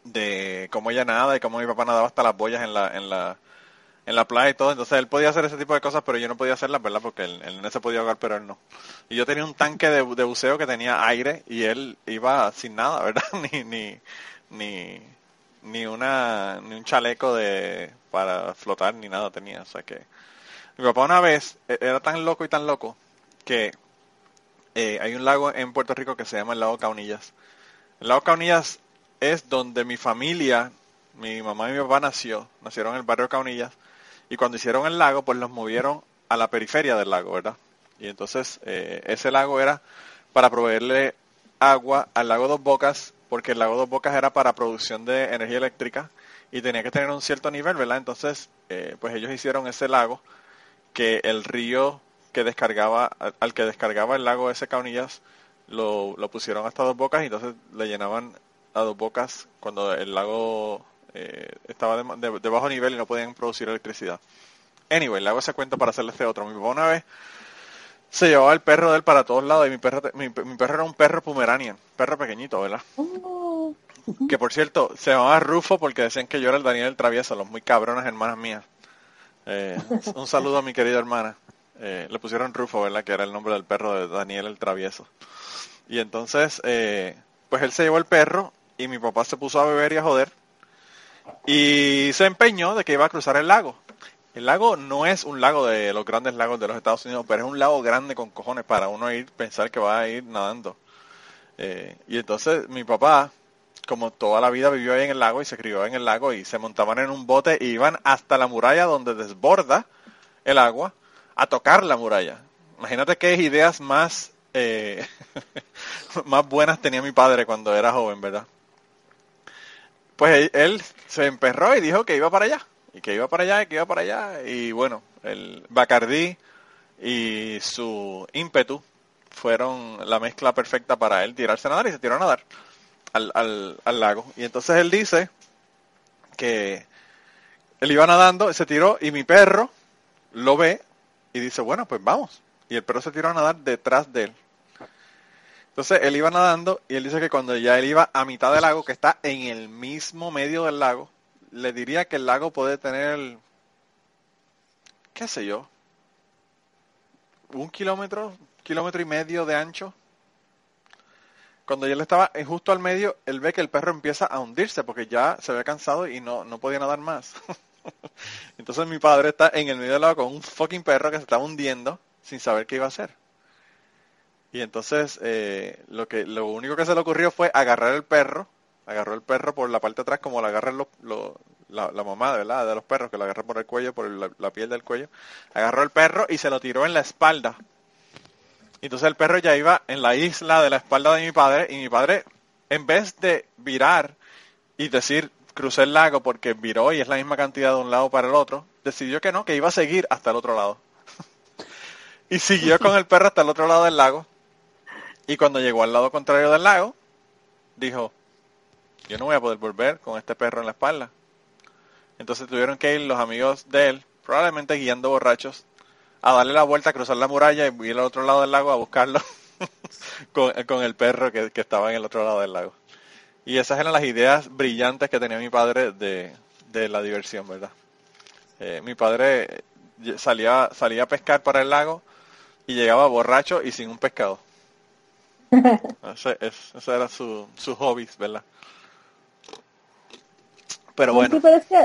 de cómo ella nada y cómo mi papá nadaba hasta las boyas en la en la en la playa y todo, entonces él podía hacer ese tipo de cosas, pero yo no podía hacerlas, ¿verdad? Porque el, el nene se podía ahogar, pero él no. Y yo tenía un tanque de, de buceo que tenía aire y él iba sin nada, ¿verdad? Ni ni ni ni una ni un chaleco de para flotar ni nada tenía, o sea que mi papá una vez e- era tan loco y tan loco que eh, hay un lago en Puerto Rico que se llama el lago Caunillas. El lago Caunillas es donde mi familia, mi mamá y mi papá nació, nacieron en el barrio Caunillas, y cuando hicieron el lago, pues los movieron a la periferia del lago, ¿verdad? Y entonces eh, ese lago era para proveerle agua al lago Dos Bocas, porque el lago Dos Bocas era para producción de energía eléctrica y tenía que tener un cierto nivel, ¿verdad? Entonces, eh, pues ellos hicieron ese lago que el río que descargaba, al- que descargaba el lago ese Caunillas, lo, lo pusieron hasta dos bocas y entonces le llenaban a dos bocas cuando el lago eh, estaba de, de- de bajo nivel y no podían producir electricidad. Anyway, le hago ese cuento para hacerle este otro. Mi papá una vez se llevaba el perro de él para todos lados y mi perro, mi, mi perro era un perro pomeranian, perro pequeñito, ¿verdad? Oh, Que por cierto, se llamaba Rufo porque decían que yo era el Daniel el Travieso, los muy cabronas hermanas mías. Eh, un saludo a mi querida hermana. Eh, le pusieron Rufo, ¿verdad? Que era el nombre del perro de Daniel el Travieso. Y entonces, eh, pues él se llevó el perro y mi papá se puso a beber y a joder. Y se empeñó de que iba a cruzar el lago. El lago no es un lago de los grandes lagos de los Estados Unidos, pero es un lago grande con cojones para uno ir, pensar que va a ir nadando. Eh, y entonces mi papá, como toda la vida vivió ahí en el lago y se crió en el lago y se montaban en un bote y iban hasta la muralla donde desborda el agua a tocar la muralla. Imagínate qué ideas más eh, más buenas tenía mi padre cuando era joven, ¿verdad? Pues él, se emperró y dijo que iba para allá, y que iba para allá, y que iba para allá, y bueno, el Bacardí y su ímpetu fueron la mezcla perfecta para él tirarse a nadar y se tiró a nadar al, al, al lago. Y entonces él dice que él iba nadando, se tiró y mi perro lo ve y dice, bueno, pues vamos. Y el perro se tiró a nadar detrás de él. Entonces él iba nadando y él dice que cuando ya él iba a mitad del lago, que está en el mismo medio del lago, le diría que el lago puede tener, qué sé yo, un kilómetro, kilómetro y medio de ancho. Cuando ya él estaba justo al medio, él ve que el perro empieza a hundirse porque ya se ve cansado y no, no podía nadar más. Entonces mi padre está en el medio del lago con un fucking perro que se estaba hundiendo sin saber qué iba a hacer. Y entonces eh, lo que lo único que se le ocurrió fue agarrar el perro, agarró el perro por la parte de atrás como lo agarran los, los- la, la mamá de los perros, que lo agarra por el cuello, por la, la piel del cuello. Agarró el perro y se lo tiró en la espalda. Entonces el perro ya iba en la isla de la espalda de mi padre y mi padre, en vez de virar y decir crucé el lago porque viró y es la misma cantidad de un lado para el otro, decidió que no, que iba a seguir hasta el otro lado. y siguió con el perro hasta el otro lado del lago. Y cuando llegó al lado contrario del lago, dijo, yo no voy a poder volver con este perro en la espalda. Entonces tuvieron que ir los amigos de él, probablemente guiando borrachos, a darle la vuelta, a cruzar la muralla y ir al otro lado del lago a buscarlo con, el perro que, estaba en el otro lado del lago. Y esas eran las ideas brillantes que tenía mi padre de, de la diversión, ¿verdad? Eh, mi padre eh, salía, salía a pescar para el lago y llegaba borracho y sin un pescado. Ese, es- ese era su, su hobby, ¿verdad? Pero bueno, Sí, pero es que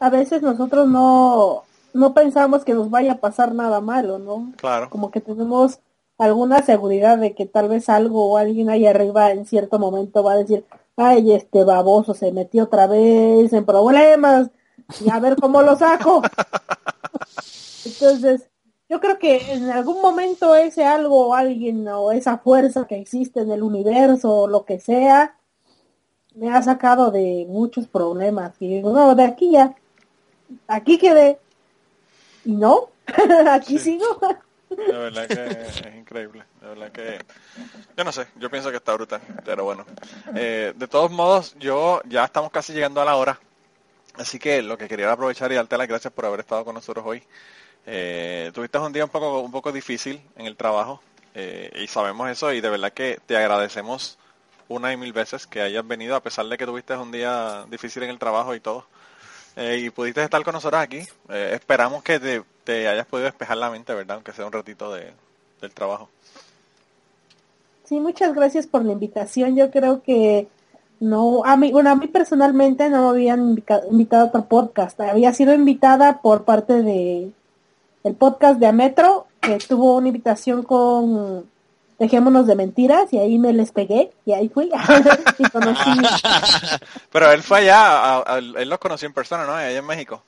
a veces nosotros no, no pensamos que nos vaya a pasar nada malo, ¿no? claro. Como que tenemos alguna seguridad de que tal vez algo o alguien ahí arriba en cierto momento va a decir, ay, este baboso se metió otra vez en problemas y a ver cómo lo saco. Entonces, yo creo que en algún momento ese algo o alguien o esa fuerza que existe en el universo o lo que sea, me ha sacado de muchos problemas. Y digo, no, de aquí ya, aquí quedé. Y no, aquí Sí. sigo. De verdad que es increíble. De verdad que... Yo no sé, yo pienso que está brutal. Pero bueno. Eh, de todos modos, yo ya estamos casi llegando a la hora. Así que lo que quería era aprovechar y darte las gracias por haber estado con nosotros hoy. Eh, tuviste un día un poco, un poco difícil en el trabajo eh, y sabemos eso y de verdad que te agradecemos una y mil veces que hayas venido a pesar de que tuviste un día difícil en el trabajo y todo. Eh, y pudiste estar con nosotros aquí. Eh, esperamos que te, hayas podido despejar la mente, ¿verdad? Aunque sea un ratito de, del trabajo. Sí, muchas gracias por la invitación. Yo creo que no, a mí, bueno, a mí personalmente no me habían indica- invitado a otro podcast. Había sido invitada por parte de el podcast de Ametro, que tuvo una invitación con Dejémonos de Mentiras, y ahí me les pegué, y ahí fui, y conocí, Pero él fue allá, a- a- él los conoció en persona, ¿no? Allá en México.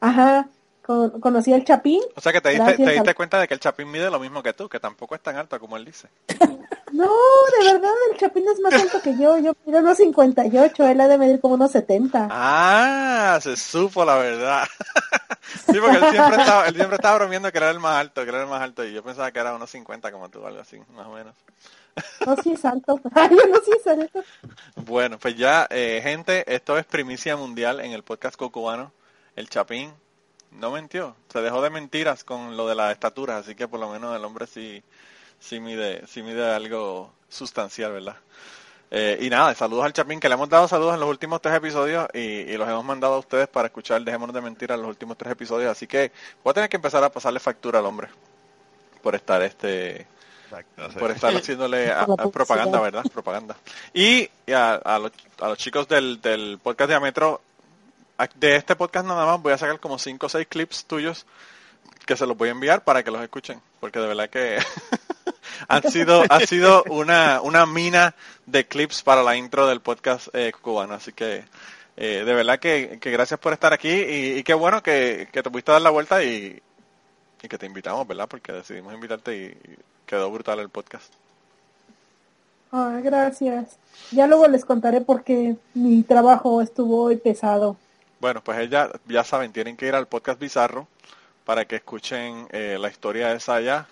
ajá, con- conocí al Chapín. O sea que te diste, te diste cuenta de que el Chapín mide lo mismo que tú, que tampoco es tan alto como él dice. No, de verdad, el Chapín es más alto que yo, yo mido unos 58, él ha de medir como unos 70. Ah, se supo la verdad. sí, porque él siempre estaba, él siempre estaba bromeando que era el más alto, que era el más alto, y yo pensaba que era unos 50 como tú, algo así, más o menos. No, sí es alto. Ay, no sí es alto. Bueno, pues ya, eh, gente, esto es primicia mundial en el podcast cocubano. El Chapín no mintió. Se dejó de mentiras con lo de las estaturas, así que por lo menos el hombre sí, sí mide, sí mide algo sustancial, ¿verdad? Eh, y nada, saludos al Chapín, que le hemos dado saludos en los últimos tres episodios y, y los hemos mandado a ustedes para escuchar Dejémonos de Mentiras en los últimos tres episodios, así que voy a tener que empezar a pasarle factura al hombre por estar este Exacto, sí. por estar haciéndole a- propaganda. ¿verdad? Propaganda. Y a, a los, a los chicos del, del podcast de Ametro, de este podcast nada más voy a sacar como 5 o 6 clips tuyos que se los voy a enviar para que los escuchen, porque de verdad que han sido ha sido una, una mina de clips para la intro del podcast eh, cubano, así que eh, de verdad que, que gracias por estar aquí y, y qué bueno que, que te pudiste dar la vuelta y, y que te invitamos, ¿verdad? Porque decidimos invitarte y, y quedó brutal el podcast. Ah, gracias. Ya luego les contaré porque mi trabajo estuvo hoy pesado. Bueno, pues ella, ya saben, tienen que ir al podcast Bizarro para que escuchen eh, la historia de Saya.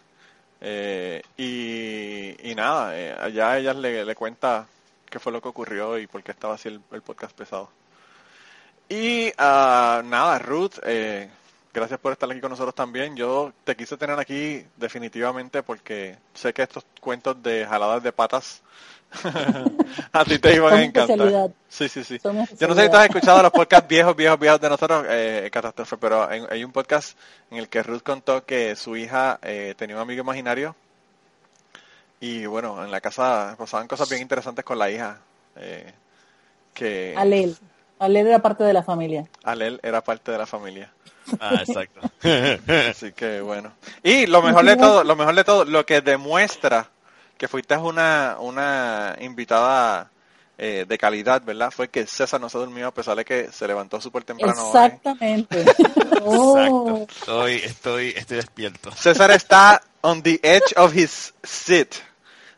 Eh, y, y nada, eh, allá ella le, le cuenta qué fue lo que ocurrió y por qué estaba así el, el podcast pesado. Y ah, nada, Ruth, eh, gracias por estar aquí con nosotros también. Yo te quise tener aquí definitivamente porque sé que estos cuentos de jaladas de patas a ti te iban a encantar. Sí, sí, sí. Yo no sé si tú has escuchado los podcasts viejos, viejos, viejos de nosotros, eh, Catástrofe, pero hay, hay un podcast en el que Ruth contó que su hija eh, tenía un amigo imaginario y bueno, en la casa pasaban cosas bien interesantes con la hija. eh, que Alel. Alel era parte de la familia. Alel era parte de la familia. Ah, exacto. Así que bueno. Y lo mejor de todo, lo mejor de todo, lo que demuestra que fuiste una, una invitada eh, de calidad, ¿verdad? Fue que César no se durmió a pesar de que se levantó súper temprano. hoy. Exactamente. Oh, Estoy, estoy, estoy despierto. César está on the edge of his seat.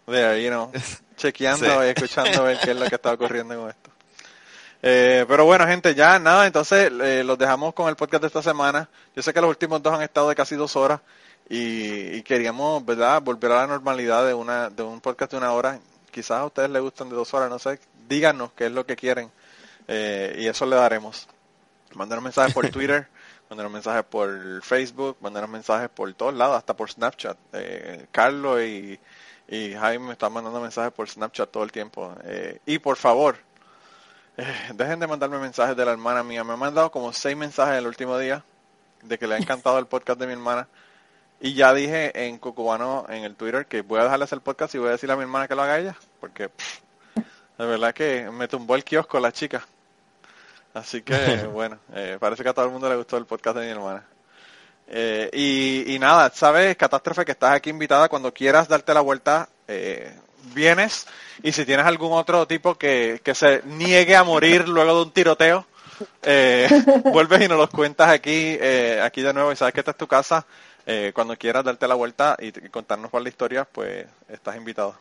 There, you know, chequeando Sí. y escuchando a ver qué es lo que está ocurriendo con esto. Eh, pero bueno, gente, ya nada, entonces eh, los dejamos con el podcast de esta semana. Yo sé que los últimos dos han estado de casi dos horas y, y queríamos, ¿verdad?, volver a la normalidad de una de un podcast de una hora. Quizás a ustedes les gustan de dos horas, no sé. Díganos qué es lo que quieren eh, y eso le daremos. Mándanos mensajes por Twitter, mándanos mensajes por Facebook, mándanos mensajes por todos lados, hasta por Snapchat. Eh, Carlos y, y Jaime me están mandando mensajes por Snapchat todo el tiempo. Eh, y por favor, eh, dejen de mandarme mensajes de la hermana mía. Me han mandado como seis mensajes el último día de que le ha encantado el podcast de mi hermana. Y ya dije en Cucubano, en el Twitter, que voy a dejarle hacer el podcast y voy a decirle a mi hermana que lo haga ella. Porque pff, de verdad que me tumbó el kiosco la chica. Así que bueno, eh, parece que a todo el mundo le gustó el podcast de mi hermana. Eh, y, y nada, sabes, Catástrofe, que estás aquí invitada cuando quieras darte la vuelta, eh, vienes. Y si tienes algún otro tipo que, que se niegue a morir luego de un tiroteo, eh, vuelves y nos los cuentas aquí, eh, aquí de nuevo. Y sabes que esta es tu casa. Eh, cuando quieras darte la vuelta y, y contarnos cuál es la historia, pues estás invitado.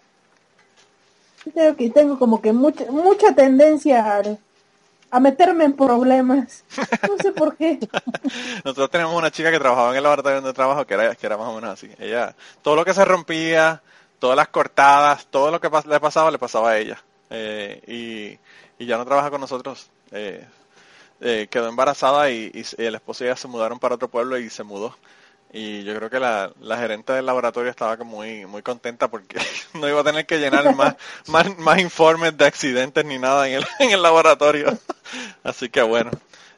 creo que tengo como que mucha, mucha tendencia a, a meterme en problemas. No sé por qué. Nosotros tenemos una chica que trabajaba en el laboratorio donde trabajo que era, que era más o menos así. Ella, todo lo que se rompía, todas las cortadas, todo lo que pas- le pasaba, le pasaba a ella. Eh, y, y ya no trabaja con nosotros. Eh, eh, quedó embarazada y, y, y el esposo y ella se mudaron para otro pueblo y se mudó. Y yo creo que la, la gerente del laboratorio estaba como muy, muy contenta porque no iba a tener que llenar más, más, más informes de accidentes ni nada en el, en el laboratorio. Así que bueno,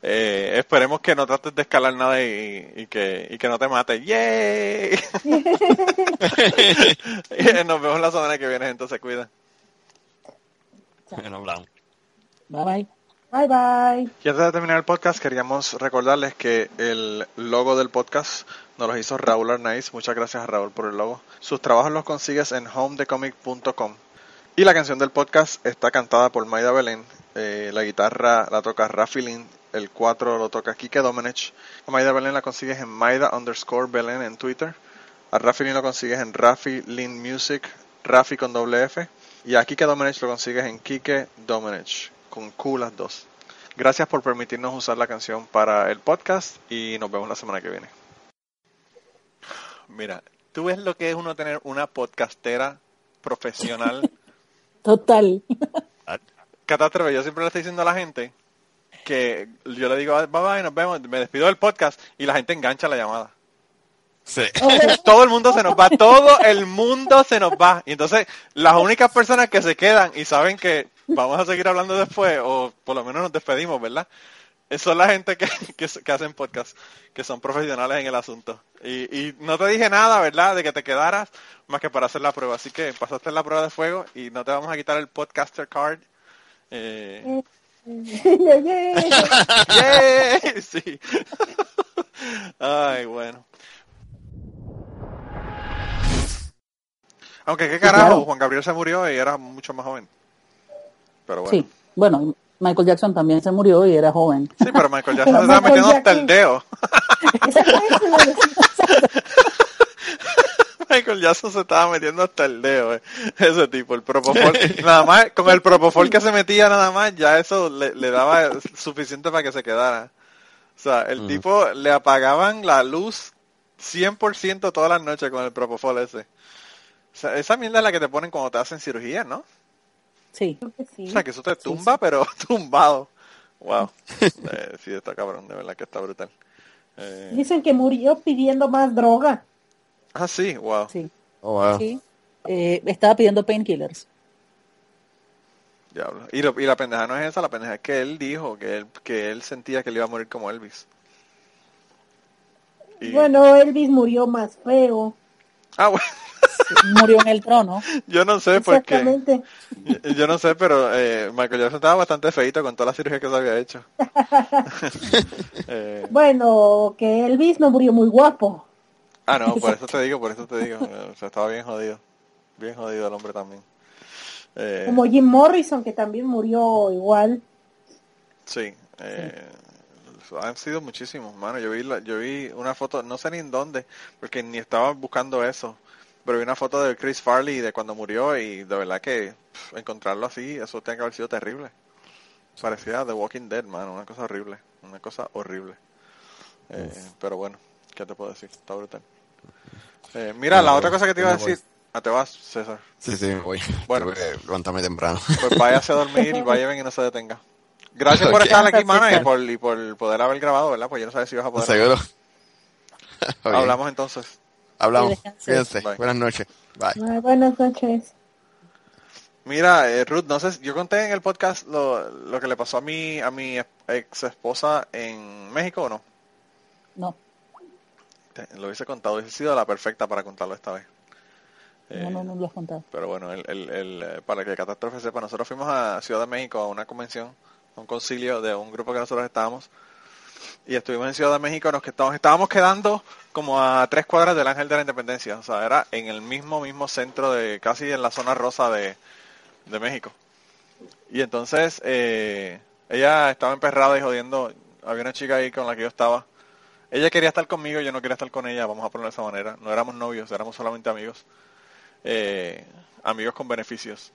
eh, esperemos que no trates de escalar nada y, y que, y que no te mate. ¡Yay! Nos vemos la semana que viene, gente, se cuida. Bueno, hablamos. Bye bye. Bye bye. Y antes de terminar el podcast, queríamos recordarles que el logo del podcast nos lo hizo Raúl Arnaiz. Muchas gracias a Raúl por el logo. Sus trabajos los consigues en homedecomic.com. Y la canción del podcast está cantada por Maida Belén. Eh, la guitarra la toca Rafi Lin. El 4 lo toca Kike Domenech. A Maida Belén la consigues en Maida underscore Belén en Twitter. A Rafi Lin lo consigues en Rafi Lin Music, Rafi con doble F. Y a Kike Domenech lo consigues en Kike Domenech, con Q las dos. Gracias por permitirnos usar la canción para el podcast y nos vemos la semana que viene. Mira, tú ves lo que es uno tener una podcastera profesional. Total. Catástrofe, yo siempre le estoy diciendo a la gente que yo le digo, bye bye, nos vemos, me despido del podcast y la gente engancha la llamada. Sí. todo el mundo se nos va, todo el mundo se nos va. Y entonces las únicas personas que se quedan y saben que vamos a seguir hablando después, o por lo menos nos despedimos, ¿verdad? Eh, Son la gente que, que, que hacen podcast, que son profesionales en el asunto. Y, y no te dije nada, ¿verdad? De que te quedaras más que para hacer la prueba. Así que pasaste la prueba de fuego y no te vamos a quitar el podcaster card. Eh, Yeah, yeah. ¡yay! Sí. Ay, bueno. Aunque qué carajo, claro. Juan Gabriel se murió y era mucho más joven. Pero bueno. Sí, bueno, Michael Jackson también se murió y era joven. Sí, pero Michael Jackson se Pero estaba Michael metiendo hasta el dedo. Michael Jackson se estaba metiendo hasta el dedo, eh. ese tipo, el propofol, nada más, con el propofol que se metía nada más, ya eso le, le daba suficiente para que se quedara. O sea, el tipo le apagaban la luz 100% todas las noches con el propofol ese. O sea, esa mierda es la que te ponen cuando te hacen cirugía, ¿no? Sí. O sea, que eso te tumba, pero tumbado. Wow. Eh, sí, está cabrón, de verdad que está brutal. Eh, Dicen que murió pidiendo más droga. Ah, sí, wow. Sí, Oh, wow. sí. Eh, estaba pidiendo painkillers. Diablo. Y, lo- y la pendeja no es esa, la pendeja es que él dijo que él, que él sentía que él iba a morir como Elvis. Y- Bueno, Elvis murió más feo. Ah, bueno, Murió en el trono. yo no sé por qué. Exactamente. Yo, yo no sé, pero eh, Michael Jackson estaba bastante feito con toda la cirugía que se había hecho. Eh, Bueno, que Elvis no murió muy guapo. Ah, no, por eso te digo, por eso te digo. O sea, estaba bien jodido. Bien jodido el hombre también. Eh, Como Jim Morrison, que también murió igual. Sí, eh, han sido muchísimos, mano. Yo vi, la- yo vi una foto, no sé ni en dónde, porque ni estaba buscando eso, pero vi una foto de Chris Farley de cuando murió y de verdad que encontrarlo así, eso tiene que haber sido terrible. Parecía The Walking Dead, mano, una cosa horrible, una cosa horrible. Eh, pero bueno, ¿qué te puedo decir? Está brutal. Eh, mira, la otra cosa que te iba a decir, ah, te vas, César. Sí, sí, me voy. Bueno. Levantarme temprano. Pues váyase a dormir, vaya bien y no se detenga. Gracias por estar aquí, mano, y por, y por poder haber grabado, ¿verdad? Pues yo no sabía si ibas a poder. Seguro. Hablamos entonces. Hablamos. Cuídense. Bye. Buenas noches. Bye. Buenas noches. Mira, eh, Ruth, no sé, yo conté en el podcast lo, lo que le pasó a mi, a mi ex esposa en México o no. No, Lo hubiese contado, hubiese sido la perfecta para contarlo esta vez. no, no, no lo has contado. Pero bueno, el, el, el, eh, para que Catástrofe sepa, nosotros fuimos a Ciudad de México a una convención, a un concilio de un grupo que nosotros estábamos. Y estuvimos en Ciudad de México, nos que estábamos, estábamos quedando como a tres cuadras del Ángel de la Independencia. O sea, era en el mismo, mismo centro de, casi en la zona rosa de, de México. Y entonces, eh, ella estaba emperrada y jodiendo. Había una chica ahí con la que yo estaba. Ella quería estar conmigo, yo no quería estar con ella, vamos a ponerlo de esa manera. No éramos novios, éramos solamente amigos. Eh, amigos con beneficios.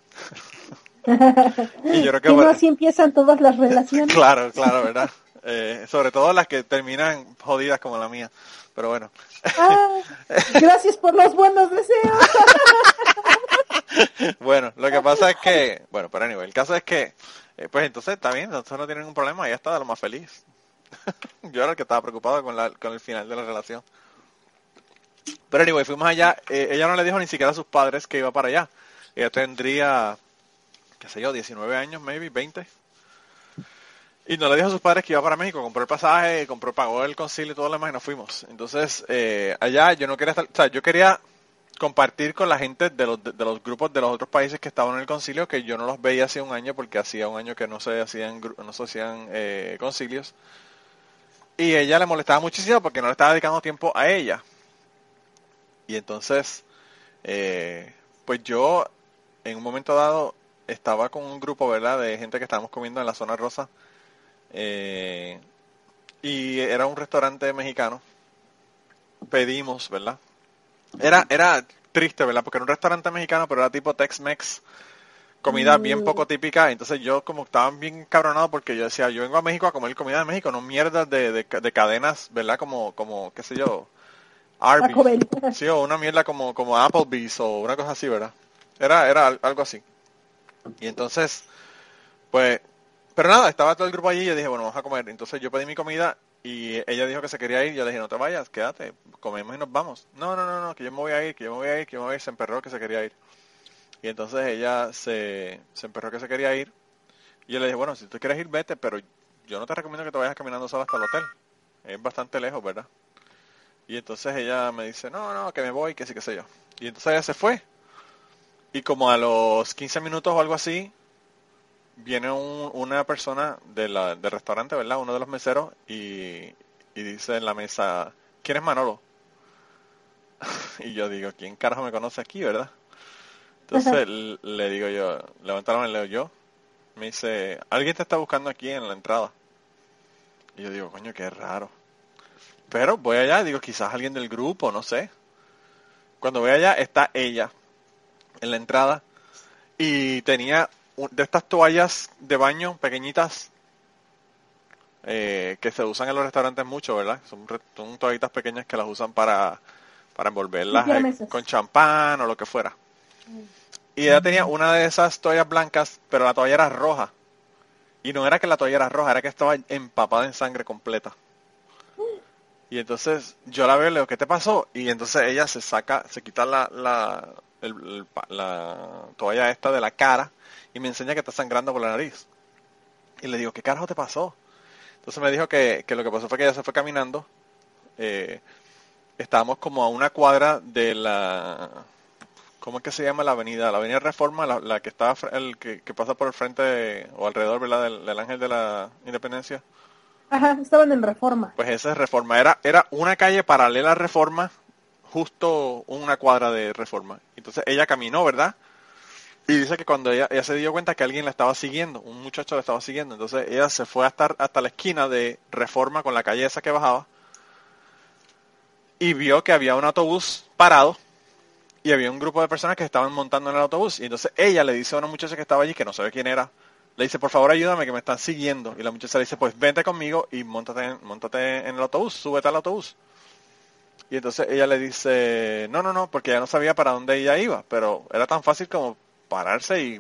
y yo creo que... No así empiezan todas las relaciones. Claro, claro, ¿verdad? Eh, sobre todo las que terminan jodidas como la mía. Pero bueno, Ah, gracias por los buenos deseos. bueno, lo que pasa es que, bueno, pero anyway, el caso es que, eh, pues entonces está bien, nosotros no tienen ningún problema, ella está de lo más feliz. Yo era el que estaba preocupado con, la, con el final de la relación. Pero anyway, fuimos allá, eh, ella no le dijo ni siquiera a sus padres que iba para allá. Ella tendría, qué sé yo, 19 años, maybe, 20. Y no le dijo a sus padres que iba para México, compró el pasaje, compró, pagó el concilio y todo lo demás y nos fuimos. Entonces, eh, allá yo no quería estar, o sea, yo quería compartir con la gente de los, de, los grupos de los otros países que estaban en el concilio, que yo no los veía hace un año porque hacía un año que no se hacían, no se hacían eh, concilios. Y ella le molestaba muchísimo porque no le estaba dedicando tiempo a ella. Y entonces, eh, pues yo en un momento dado estaba con un grupo, ¿verdad? De gente que estábamos comiendo en la zona rosa. eh, y era un restaurante mexicano. Pedimos, ¿verdad? Era, era triste, ¿verdad? Porque era un restaurante mexicano, pero era tipo Tex-Mex. Comida bien poco típica. Entonces yo como estaba bien cabronado porque yo decía, yo vengo a México a comer comida de México, no mierdas de, de, de cadenas, ¿verdad? Como, como, qué sé yo, Arby's. Sí, o una mierda como, como Applebee's o una cosa así, ¿verdad? Era, era al- algo así. Y entonces, pues, pero nada, estaba todo el grupo allí y yo dije, bueno, vamos a comer. Entonces yo pedí mi comida y ella dijo que se quería ir. Yo le dije, no te vayas, quédate, comemos y nos vamos. No, no, no, no, que yo me voy a ir, que yo me voy a ir, que yo me voy a ir. Se emperró que se quería ir. Y entonces ella se, se emperró que se quería ir. Y yo le dije, bueno, si tú quieres ir, vete, pero yo no te recomiendo que te vayas caminando solo hasta el hotel. Es bastante lejos, ¿verdad? Y entonces ella me dice, no, no, que me voy, que sí, que sé yo. Y entonces ella se fue. Y como a los 15 minutos o algo así, viene un- una persona de del restaurante, ¿verdad? Uno de los meseros y, y dice en la mesa, ¿quién es Manolo? y yo digo, ¿quién carajo me conoce aquí, verdad? Entonces le digo yo, levanta la mano y le digo yo. Me dice, alguien te está buscando aquí en la entrada. Y yo digo, coño, qué raro. Pero voy allá digo, quizás alguien del grupo, no sé. Cuando voy allá está ella en la entrada y tenía de estas toallas de baño pequeñitas eh, que se usan en los restaurantes mucho, ¿verdad? Son, toallitas pequeñas que las usan para, para envolverlas eh, con champán o lo que fuera. Y ella tenía una de esas toallas blancas, pero la toalla era roja. Y no era que la toalla era roja, era que estaba empapada en sangre completa. Y entonces yo la veo y le digo, ¿qué te pasó? Y entonces ella se saca, se quita la, la, el- el pa- la toalla esta de la cara y me enseña que está sangrando por la nariz. Y le digo, ¿qué carajo te pasó? Entonces me dijo que, que lo que pasó fue que ella se fue caminando. eh, estábamos como a una cuadra de la... ¿Cómo es que se llama la avenida? La avenida Reforma, la, la que está el que, que pasa por el frente de- o alrededor, ¿verdad? Del, del Ángel de la Independencia. Ajá, estaban en reforma. Pues esa es Reforma. Era, era una calle paralela a Reforma, justo una cuadra de Reforma. Entonces ella caminó, ¿verdad? Y dice que cuando ella, ella se dio cuenta que alguien la estaba siguiendo, un muchacho la estaba siguiendo, entonces ella se fue hasta, hasta la esquina de Reforma con la calle esa que bajaba y vio que había un autobús parado y había un grupo de personas que estaban montando en el autobús. Y entonces ella le dice a una muchacha que estaba allí, que no sabe quién era, le dice, por favor ayúdame que me están siguiendo. Y la muchacha le dice, pues vente conmigo y montate en, montate en el autobús, súbete al autobús. Y entonces ella le dice, no, no, no, porque ella no sabía para dónde ella iba, pero era tan fácil como pararse y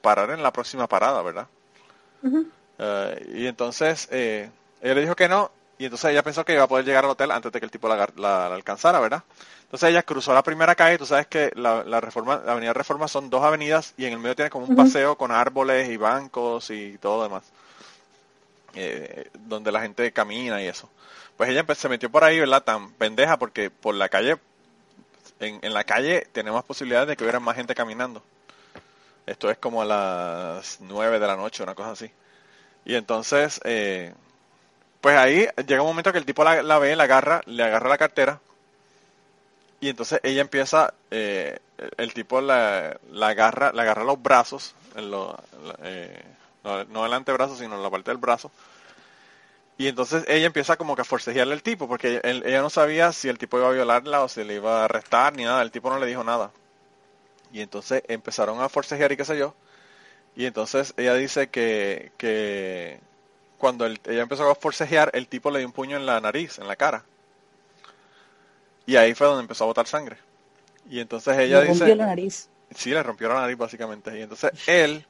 parar en la próxima parada, ¿verdad? Eh, y entonces eh, ella le dijo que no, y entonces ella pensó que iba a poder llegar al hotel antes de que el tipo la, la- la alcanzara, ¿verdad? Entonces ella cruzó la primera calle, tú sabes que la, la reforma, la avenida Reforma son dos avenidas y en el medio tiene como un paseo con árboles y bancos y todo demás, eh, donde la gente camina y eso. Pues ella se metió por ahí, ¿verdad? Tan pendeja porque por la calle, en, en la calle tenemos posibilidades de que hubiera más gente caminando. Esto es como a las nueve de la noche, una cosa así. Y entonces, eh, pues ahí llega un momento que el tipo la, ve, la agarra, le agarra la cartera. Y entonces ella empieza, eh, el, tipo la, agarra, le agarra los brazos, eh, no, el antebrazo, sino la parte del brazo. Y entonces ella empieza como que a forcejearle al tipo, porque él- ella no sabía si el tipo iba a violarla o si le iba a arrestar ni nada. El tipo no le dijo nada. Y entonces empezaron a forcejear y qué sé yo. Y entonces ella dice que, que cuando el- ella empezó a forcejear, el tipo le dio un puño en la nariz, en la cara. Y ahí fue donde empezó a botar sangre. Y entonces ella Le dice... rompió la nariz. Sí, le rompió la nariz básicamente. Y entonces él,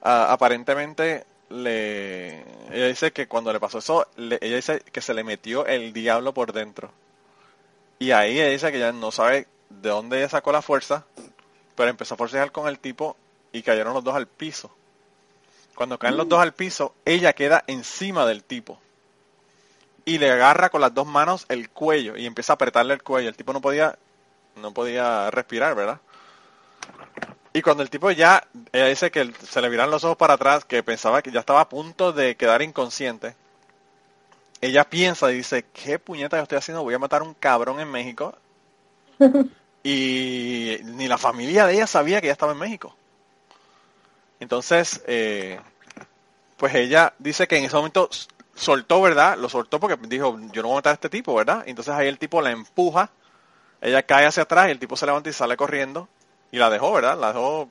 aparentemente, le... Ella dice que cuando le pasó eso, le- ella dice que se le metió el diablo por dentro. Y ahí ella dice que ya no sabe de dónde ella sacó la fuerza, pero empezó a forcejear con el tipo y cayeron los dos al piso. Cuando caen los dos al piso, ella queda encima del tipo. Y le agarra con las dos manos el cuello y empieza a apretarle el cuello. El tipo no podía, no podía respirar, ¿verdad? Y cuando el tipo ya, ella dice que se le viran los ojos para atrás, que pensaba que ya estaba a punto de quedar inconsciente, ella piensa y dice, ¿qué puñeta yo estoy haciendo? Voy a matar a un cabrón en México. y ni la familia de ella sabía que ella estaba en México. Entonces, eh, pues ella dice que en ese momento soltó, ¿verdad? Lo soltó porque dijo, yo no voy a matar a este tipo, ¿verdad? Entonces ahí el tipo la empuja, ella cae hacia atrás y el tipo se levanta y sale corriendo y la dejó, ¿verdad? La dejó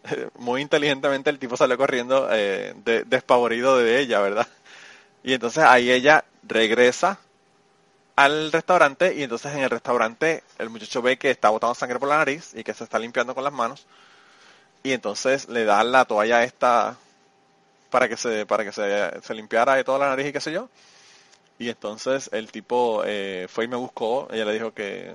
muy inteligentemente el tipo salió corriendo eh, de- despavorido de ella, ¿verdad? Y entonces ahí ella regresa al restaurante y entonces en el restaurante el muchacho ve que está botando sangre por la nariz y que se está limpiando con las manos y entonces le da la toalla esta para que se, para que se, se limpiara de toda la nariz y qué sé yo. Y entonces el tipo eh, fue y me buscó, ella le dijo que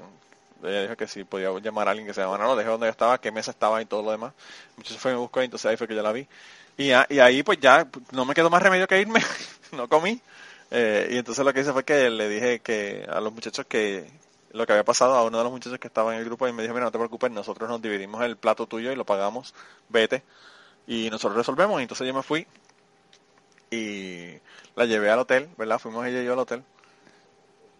ella dijo que si podía llamar a alguien que se llamara, no, dejé donde yo estaba, qué mesa estaba y todo lo demás. Entonces fue y me buscó y entonces ahí fue que yo la vi. Y, y ahí pues ya no me quedó más remedio que irme, no comí. Eh, y entonces lo que hice fue que le dije que a los muchachos que lo que había pasado a uno de los muchachos que estaba en el grupo y me dijo, mira, no te preocupes, nosotros nos dividimos el plato tuyo y lo pagamos, vete. Y nosotros resolvemos. Y entonces yo me fui y la llevé al hotel, ¿verdad? Fuimos ella y yo al hotel.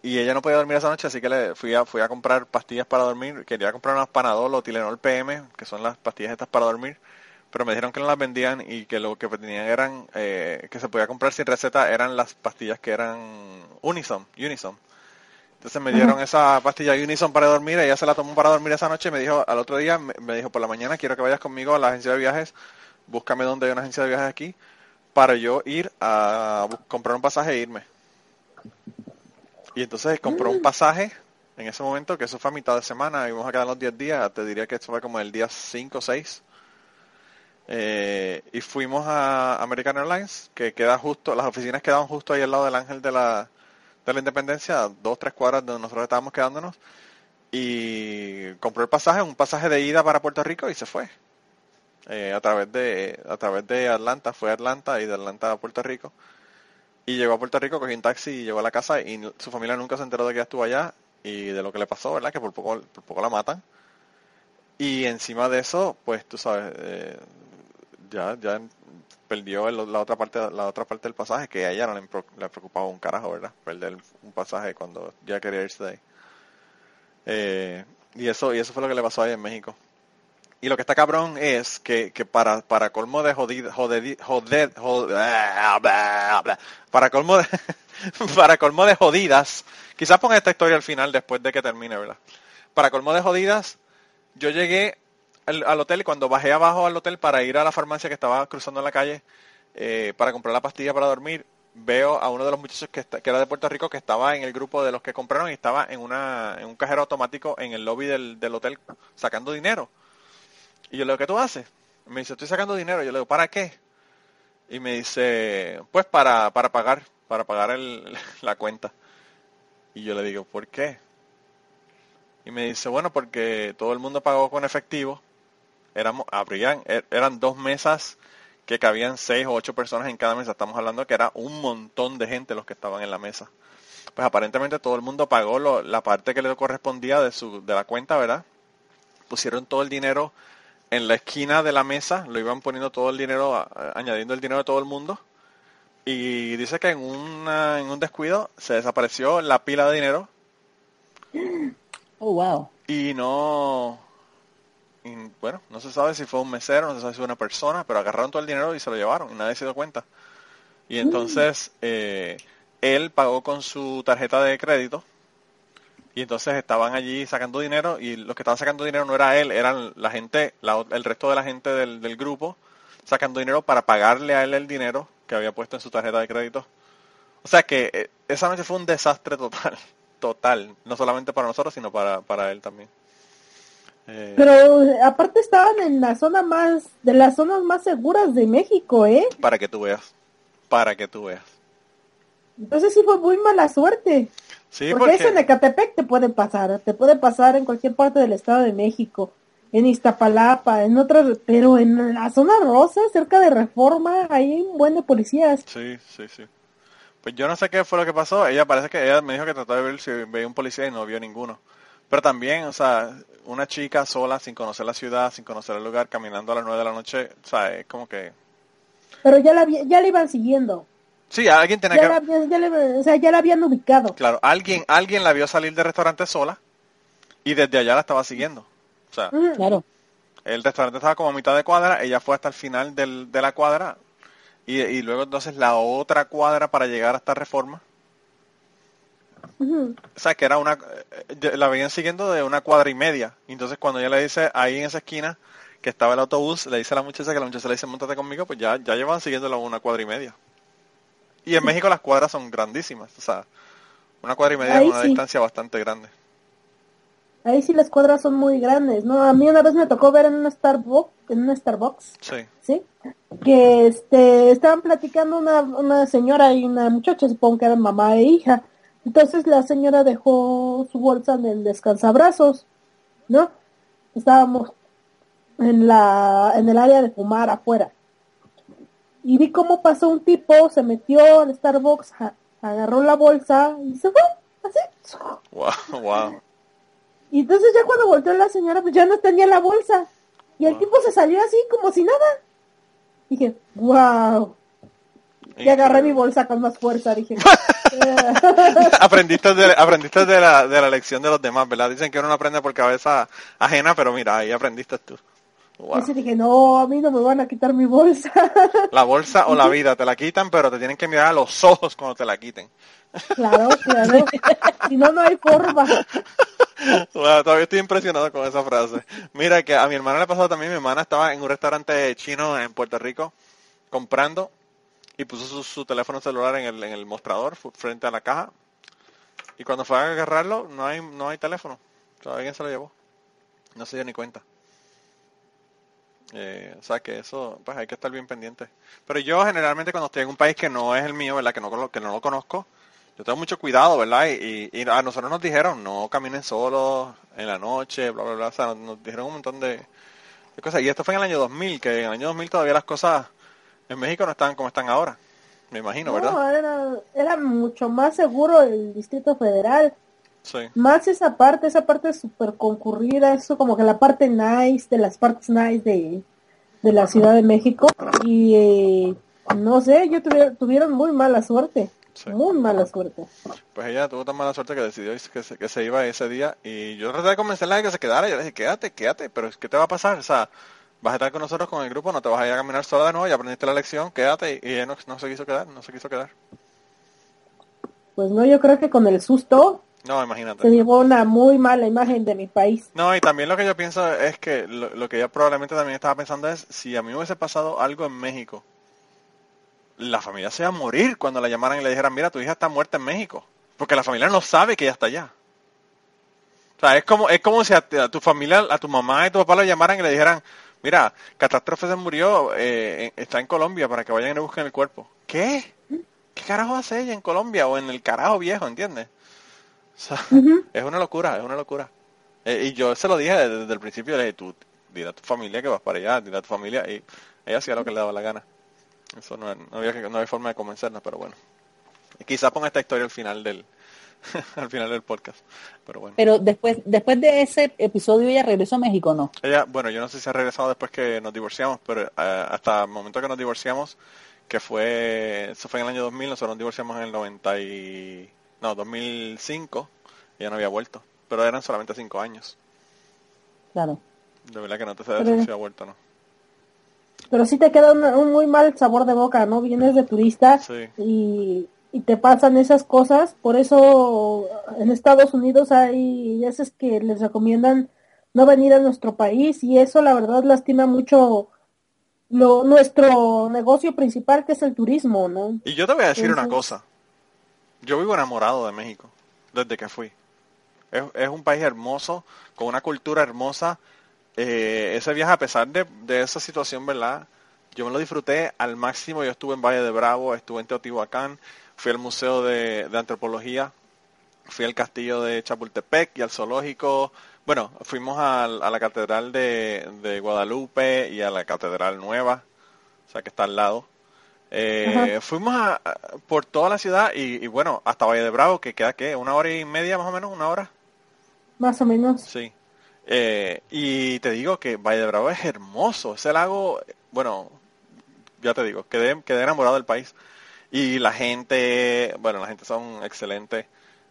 Y ella no podía dormir esa noche, así que le fui a, fui a comprar pastillas para dormir. Quería comprar unas Panadol o Tilenol PM, que son las pastillas estas para dormir. Pero me dijeron que no las vendían y que lo que tenían eran, eh, que se podía comprar sin receta, eran las pastillas que eran Unison, Unison. Entonces me dieron esa pastilla Unison para dormir, ella se la tomó para dormir esa noche y me dijo, al otro día, me, me dijo, por la mañana quiero que vayas conmigo a la agencia de viajes, búscame donde hay una agencia de viajes aquí, para yo ir a comprar un pasaje e irme. Y entonces compró un pasaje en ese momento, que eso fue a mitad de semana, íbamos a quedar los 10 días, te diría que esto fue como el día 5 o 6. Eh, y fuimos a American Airlines, que queda justo, las oficinas quedaban justo ahí al lado del Ángel de la, de la Independencia, dos, tres cuadras de donde nosotros estábamos quedándonos. Y compró el pasaje, un pasaje de ida para Puerto Rico y se fue. Eh, a través de a través de Atlanta, fue a Atlanta y de Atlanta a Puerto Rico. Y llegó a Puerto Rico, cogió un taxi y llegó a la casa y su familia nunca se enteró de que ella estuvo allá y de lo que le pasó, ¿verdad? Que por poco, por poco la matan. Y encima de eso, pues tú sabes, eh, ya, ya perdió el- la otra parte, la otra parte del pasaje que a ella no le, le preocupaba un carajo, ¿verdad? Perder un pasaje cuando ya quería irse de ahí. Eh, y eso, y eso fue lo que le pasó a en México. Y lo que está cabrón es que, que para, para colmo de jodid, joded- jod- bla, bla, bla, para colmo de, para colmo de jodidas, quizás ponga esta historia al final después de que termine, ¿verdad? Para colmo de jodidas, yo llegué al, hotel y cuando bajé abajo al hotel para ir a la farmacia que estaba cruzando la calle eh, para comprar la pastilla para dormir, veo a uno de los muchachos que, está- que era de Puerto Rico que estaba en el grupo de los que compraron y estaba en, una, en un cajero automático en el lobby del, del hotel sacando dinero. Y yo le digo, ¿qué tú haces? Me dice, estoy sacando dinero. Yo le digo, ¿para qué? Y me dice, pues para, para pagar, para pagar el, la cuenta. Y yo le digo, ¿por qué? Y me dice, bueno, porque todo el mundo pagó con efectivo. Éramos, habrían, er- eran dos mesas que cabían seis o ocho personas en cada mesa. Estamos hablando que era un montón de gente los que estaban en la mesa. Pues aparentemente todo el mundo pagó lo- la parte que le correspondía de su, de la cuenta, ¿verdad? Pusieron todo el dinero en la esquina de la mesa, lo iban poniendo todo el dinero, añadiendo el dinero de todo el mundo. Y dice que en, una, en un descuido se desapareció la pila de dinero Oh, wow. y no, y, bueno, no se sabe si fue un mesero, no se sabe si fue una persona, pero agarraron todo el dinero y se lo llevaron y nadie se dio cuenta. Y entonces eh, él pagó con su tarjeta de crédito y entonces estaban allí sacando dinero y los que estaban sacando dinero no era él, eran la gente, la- el resto de la gente del, del grupo sacando dinero para pagarle a él el dinero que había puesto en su tarjeta de crédito. O sea que eh, esa noche fue un desastre total, total, no solamente para nosotros, sino para, para él también. Eh, Pero aparte estaban en la zona más, de las zonas más seguras de México, ¿eh? para que tú veas, para que tú veas. Entonces sí fue muy mala suerte. Sí, porque, porque, eso en Ecatepec te puede pasar, te puede pasar en cualquier parte del Estado de México, en Iztapalapa, en otras, pero en la zona rosa, cerca de Reforma, hay un buen de policías. sí, sí, sí. Pues yo no sé qué fue lo que pasó. Ella parece que ella me dijo que trató de ver si veía un policía y no vio ninguno. Pero también, o sea, una chica sola, sin conocer la ciudad, sin conocer el lugar, caminando a las nueve de la noche, o sea, es como que... Pero ya la, ya la iban siguiendo, Sí, alguien tenía ya que... la, ya le- o sea, ya la habían ubicado. Claro, alguien, alguien la vio salir del restaurante sola y desde allá la estaba siguiendo. O sea, Ujú. Claro. el restaurante estaba como a mitad de cuadra, ella fue hasta el final del- de la cuadra y, y luego entonces la otra cuadra para llegar hasta Reforma. O sea, que era una... eh, La venían siguiendo de una cuadra y media. Entonces cuando ella le dice ahí en esa esquina que estaba el autobús, le dice a la muchacha que la muchacha le dice, montate conmigo, pues ya, ya llevan siguiéndola una cuadra y media. Y en México las cuadras son grandísimas. O sea, una cuadra y media Ahí es una sí. distancia bastante grande. ahí sí las cuadras son muy grandes, ¿no? A mí una vez me tocó ver en una Starbucks, en una Starbucks, Sí. ¿sí? Que este, estaban platicando una, una señora y una muchacha, supongo que eran mamá e hija. Entonces la señora dejó su bolsa en el descansabrazos, ¿no? Estábamos en la, en el área de fumar afuera. Y vi cómo pasó un tipo, se metió al Starbucks, agarró la bolsa y se fue, así. Wow, wow. Y entonces ya cuando volteó la señora, pues ya no tenía la bolsa. Y el Wow. tipo se salió así como si nada. Dije, wow. Y agarré mi bolsa con más fuerza. Dije, aprendiste de, aprendiste de la, de la lección de los demás, ¿verdad? Dicen que uno no aprende por cabeza ajena, pero mira, ahí aprendiste tú. Wow. Entonces dije, no, a mí no me van a quitar mi bolsa. La bolsa o la vida te la quitan, pero te tienen que mirar a los ojos cuando te la quiten. claro, claro. si no, no hay forma. Todavía estoy impresionado con esa frase. Mira que a mi hermana le pasó también, mi hermana estaba en un restaurante chino en Puerto Rico comprando y puso su, teléfono celular en el, en el mostrador frente a la caja y cuando fue a agarrarlo no hay no hay teléfono. O sea, alguien se lo llevó. No se dio ni cuenta. Eh, o sea que eso, pues hay que estar bien pendiente. Pero yo generalmente cuando estoy en un país que no es el mío, ¿verdad? Que no, que no lo conozco, yo tengo mucho cuidado, ¿verdad? Y, y- a nosotros nos dijeron, no caminen solos en la noche, bla, bla, bla. O sea, nos, nos dijeron un montón de, de cosas. Y esto fue en el año 2000, que en el año 2000 todavía las cosas en México no estaban como están ahora. Me imagino, ¿verdad? No, era, era mucho más seguro el Distrito Federal. Sí. Más esa parte, esa parte súper concurrida, eso como que la parte nice, de las partes nice de, de la Ciudad de México. Y eh, no sé, yo tuvi- tuvieron muy mala suerte. Sí. Muy mala suerte. Pues ella tuvo tan mala suerte que decidió que se, que se iba ese día y yo traté de convencerla de que se quedara. Yo le dije, quédate, quédate, pero ¿qué te va a pasar? O sea, vas a estar con nosotros con el grupo, no te vas a ir a caminar sola de nuevo, ya aprendiste la lección, quédate. Y ella no, se quiso quedar, no se quiso quedar. Pues no, yo creo que con el susto No, se imagínate. llevó una muy mala imagen de mi país. No, y también lo que yo pienso es que lo, lo que ella probablemente también estaba pensando es, si a mí hubiese pasado algo en México, la familia se iba a morir cuando la llamaran y le dijeran, mira, tu hija está muerta en México. Porque la familia no sabe que ella está allá. O sea, es como, es como si a, a tu familia, a tu mamá y tu papá la llamaran y le dijeran, mira, Catástrofe se murió, eh, está en Colombia para que vayan y busquen el cuerpo. ¿Qué? ¿Qué carajo hace ella en Colombia o en el carajo viejo, entiendes? O sea, es una locura, es una locura. Eh, y yo se lo dije desde, desde el principio, le dije, tú, dile a tu familia que vas para allá, dile a tu familia, y ella hacía lo que le daba la gana. Eso no, no había, que- no había forma de convencernos, pero bueno. Y quizás ponga esta historia al final del, al final del podcast, pero bueno. Pero después, después de ese episodio ella regresó a México, ¿no? Ella, bueno, yo no sé si ha regresado después que nos divorciamos, pero eh, hasta el momento que nos divorciamos, que fue, eso fue en el año 2000, nosotros nos divorciamos en el 90 y, no, 2005, ella no había vuelto, pero eran solamente cinco años. Claro. De verdad que no te sé Pero- si ha vuelto no. Pero sí te queda una- un muy mal sabor de boca, ¿no? Vienes de turista Sí. y, y te pasan esas cosas. Por eso en Estados Unidos hay veces que les recomiendan no venir a nuestro país y eso la verdad lastima mucho lo, nuestro negocio principal que es el turismo, ¿no? Y yo te voy a decir una cosa. Yo vivo enamorado de México desde que fui. Es, es un país hermoso, con una cultura hermosa. Eh, ese viaje, a pesar de, de esa situación, ¿verdad? Yo me lo disfruté al máximo. Yo estuve en Valle de Bravo, estuve en Teotihuacán, fui al Museo de, de Antropología, fui al Castillo de Chapultepec y al Zoológico. Bueno, fuimos al- a, la Catedral de, de Guadalupe y a la Catedral Nueva, o sea que está al lado. Eh, fuimos a, a- por toda la ciudad y, y bueno, hasta Valle de Bravo, que queda ¿qué? una hora y media más o menos, una hora. Más o menos. Sí. Eh, y te digo que Valle de Bravo es hermoso. Ese lago, bueno, ya te digo, quedé, quedé enamorado del país. Y la gente, bueno, la gente son excelentes.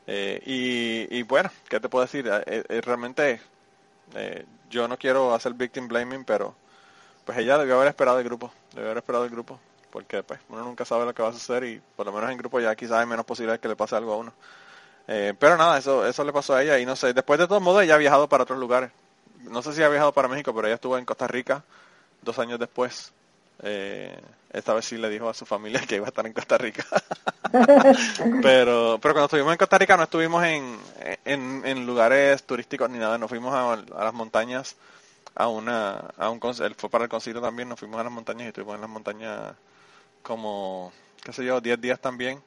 Eh, y, y bueno, ¿qué te puedo decir? Eh, eh, realmente eh, yo no quiero hacer victim blaming, pero pues ella debió haber esperado el grupo. Debió haber esperado el grupo. Porque pues uno nunca sabe lo que va a suceder y por lo menos en grupo ya quizás hay menos posibilidades que le pase algo a uno. Pero nada, eso, eso le pasó a ella y no sé, después de todos modos ella ha viajado para otros lugares. No sé si ha viajado para México, pero ella estuvo en Costa Rica dos años después. Eh, esta vez sí le dijo a su familia que iba a estar en Costa Rica. pero, pero cuando estuvimos en Costa Rica no estuvimos en, en, en lugares turísticos ni nada, nos fuimos a, a las montañas a una a un él fue para el concilio también, nos fuimos a las montañas y estuvimos en las montañas como qué sé yo, 10 días también.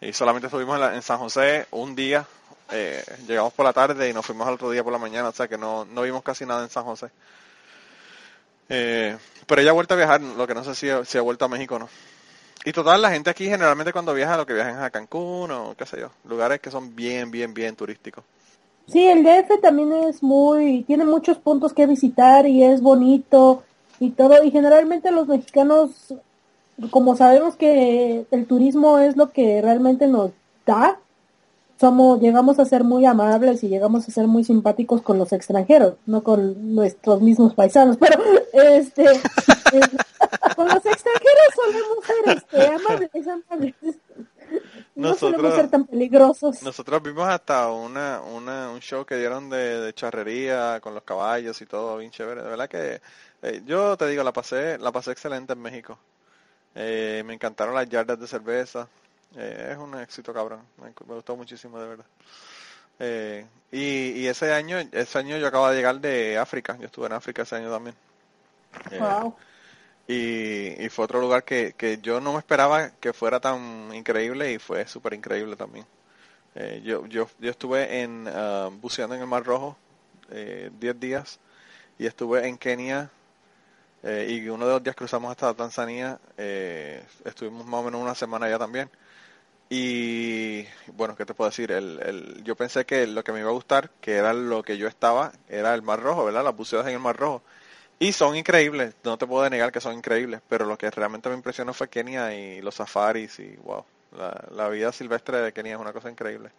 Y solamente estuvimos en, la- en San José un día, eh, llegamos por la tarde y nos fuimos al otro día por la mañana, o sea que no, no vimos casi nada en San José. Eh, pero ella ha vuelto a viajar, lo que no sé si, ha- si ha vuelto a México o no. Y total, la gente aquí generalmente cuando viaja, lo que viajan es a Cancún o qué sé yo, lugares que son bien, bien, bien turísticos. Sí, el DF también es muy, tiene muchos puntos que visitar y es bonito y todo. Y generalmente los mexicanos, como sabemos que el turismo es lo que realmente nos da, somos, llegamos a ser muy amables y llegamos a ser muy simpáticos con los extranjeros, no con nuestros mismos paisanos, pero este, eh, con los extranjeros solemos ser este, amables, amables. No solemos Nosotros- ser tan peligrosos. Nosotros vimos hasta una, una, un show que dieron de, de charrería con los caballos y todo, bien chévere. De verdad que eh, yo te digo, la pasé, la pasé excelente en México. Eh, me encantaron las yardas de cerveza. Eh, es un éxito cabrón. Me, me gustó muchísimo, de verdad. Eh, y, y ese año, ese año yo acabo de llegar de África. Yo estuve en África ese año también. Eh, Wow. y, y fue otro lugar que, que yo no me esperaba que fuera tan increíble y fue súper increíble también. Eh, yo, yo, yo estuve en ah, buceando en el Mar Rojo eh, 10 días y estuve en Kenia eh, y uno de los días cruzamos hasta Tanzania. eh, estuvimos más o menos una semana allá también. Y bueno, ¿qué te puedo decir? El, el, yo pensé que lo que me iba a gustar, que era lo que yo estaba, era el Mar Rojo, ¿verdad? Las buceadas en el Mar Rojo. Y son increíbles, no te puedo negar que son increíbles, pero lo que realmente me impresionó fue Kenia y los safaris y wow, la, la vida silvestre de Kenia es una cosa increíble.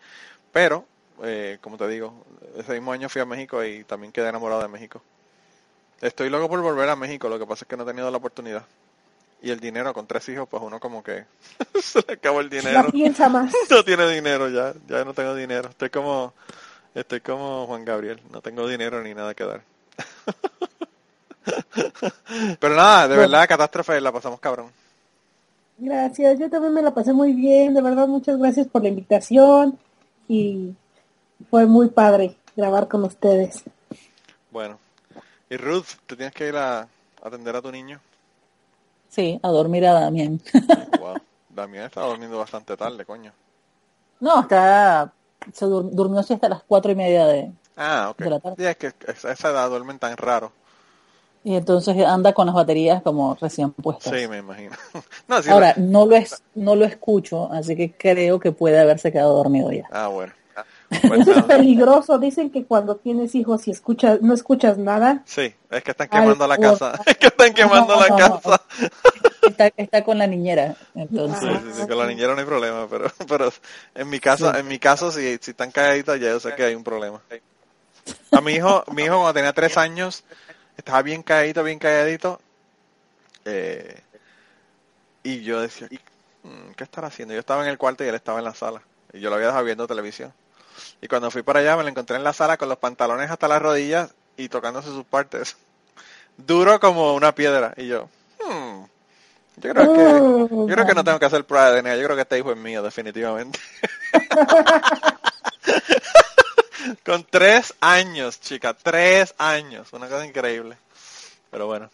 Pero, eh, como te digo, ese mismo año fui a México y también quedé enamorado de México. Estoy loco por volver a México, lo que pasa es que no he tenido la oportunidad. Y el dinero, con tres hijos, pues uno como que se le acabó el dinero. piensa más. No tiene dinero ya, ya no tengo dinero. Estoy como, estoy como Juan Gabriel, no tengo dinero ni nada que dar. Pero nada, de verdad, catástrofe, la pasamos cabrón. Gracias, yo también me la pasé muy bien, de verdad muchas gracias por la invitación y fue muy padre grabar con ustedes. Bueno, y Ruth, te tienes que ir a atender a tu niño. Sí, a dormir a Damián. Wow, Damián está durmiendo bastante tarde, coño. No, está, se dur- durmió así hasta las cuatro y media de, Ah, ok. De la tarde. Sí, es que a esa edad duermen tan raro. y entonces anda con las baterías como recién puestas. Sí, me imagino. no, sí, Ahora, no lo es, no lo escucho, así que creo que puede haberse quedado dormido ya. Ah, bueno. Eso es peligroso, dicen que cuando tienes hijos y escuchas, no escuchas nada, Sí, es que están Ay, quemando la casa. Es que están quemando No, la no, no. casa. Está, está con la niñera, entonces. sí, sí, con la niñera no hay problema, pero, pero en mi casa, en mi caso, si, si están calladitas, ya yo sé que hay un problema. A mi hijo, mi hijo cuando tenía tres años, estaba bien calladito, bien calladito, eh, y yo decía, "Mm, ¿qué estará haciendo? Yo estaba en el cuarto y él estaba en la sala, y yo lo había dejado viendo televisión. Y cuando fui para allá me lo encontré en la sala con los pantalones hasta las rodillas y tocándose sus partes. Duro como una piedra. Y yo, "Hmm, yo creo que, yo creo que no tengo que hacer prueba de DNA. Yo creo que este hijo es mío, definitivamente. Con tres años, chica, tres años. Una cosa increíble. Pero bueno,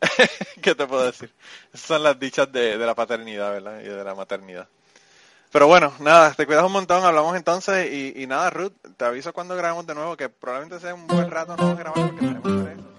¿qué te puedo decir? Esas son las dichas de, de la paternidad, ¿verdad? Y de la maternidad. Pero bueno, nada, te cuidas un montón, hablamos entonces y, y nada, Ruth, te aviso cuando grabemos de nuevo, que probablemente sea un buen rato no grabar porque tenemos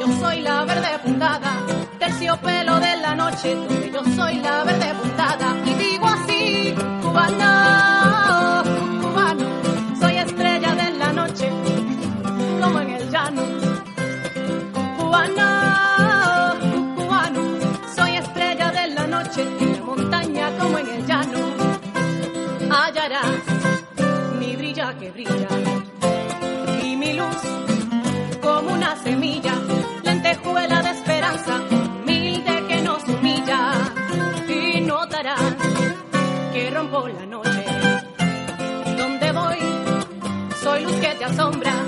yo soy la verde puntada, terciopelo de la noche, yo soy la verde puntada, y digo así, cubano, cubano, soy estrella de la noche, como en el llano, cubano, cubano, soy estrella de la noche, en la montaña como en el llano, hallarás mi brilla que brilla. te asombra.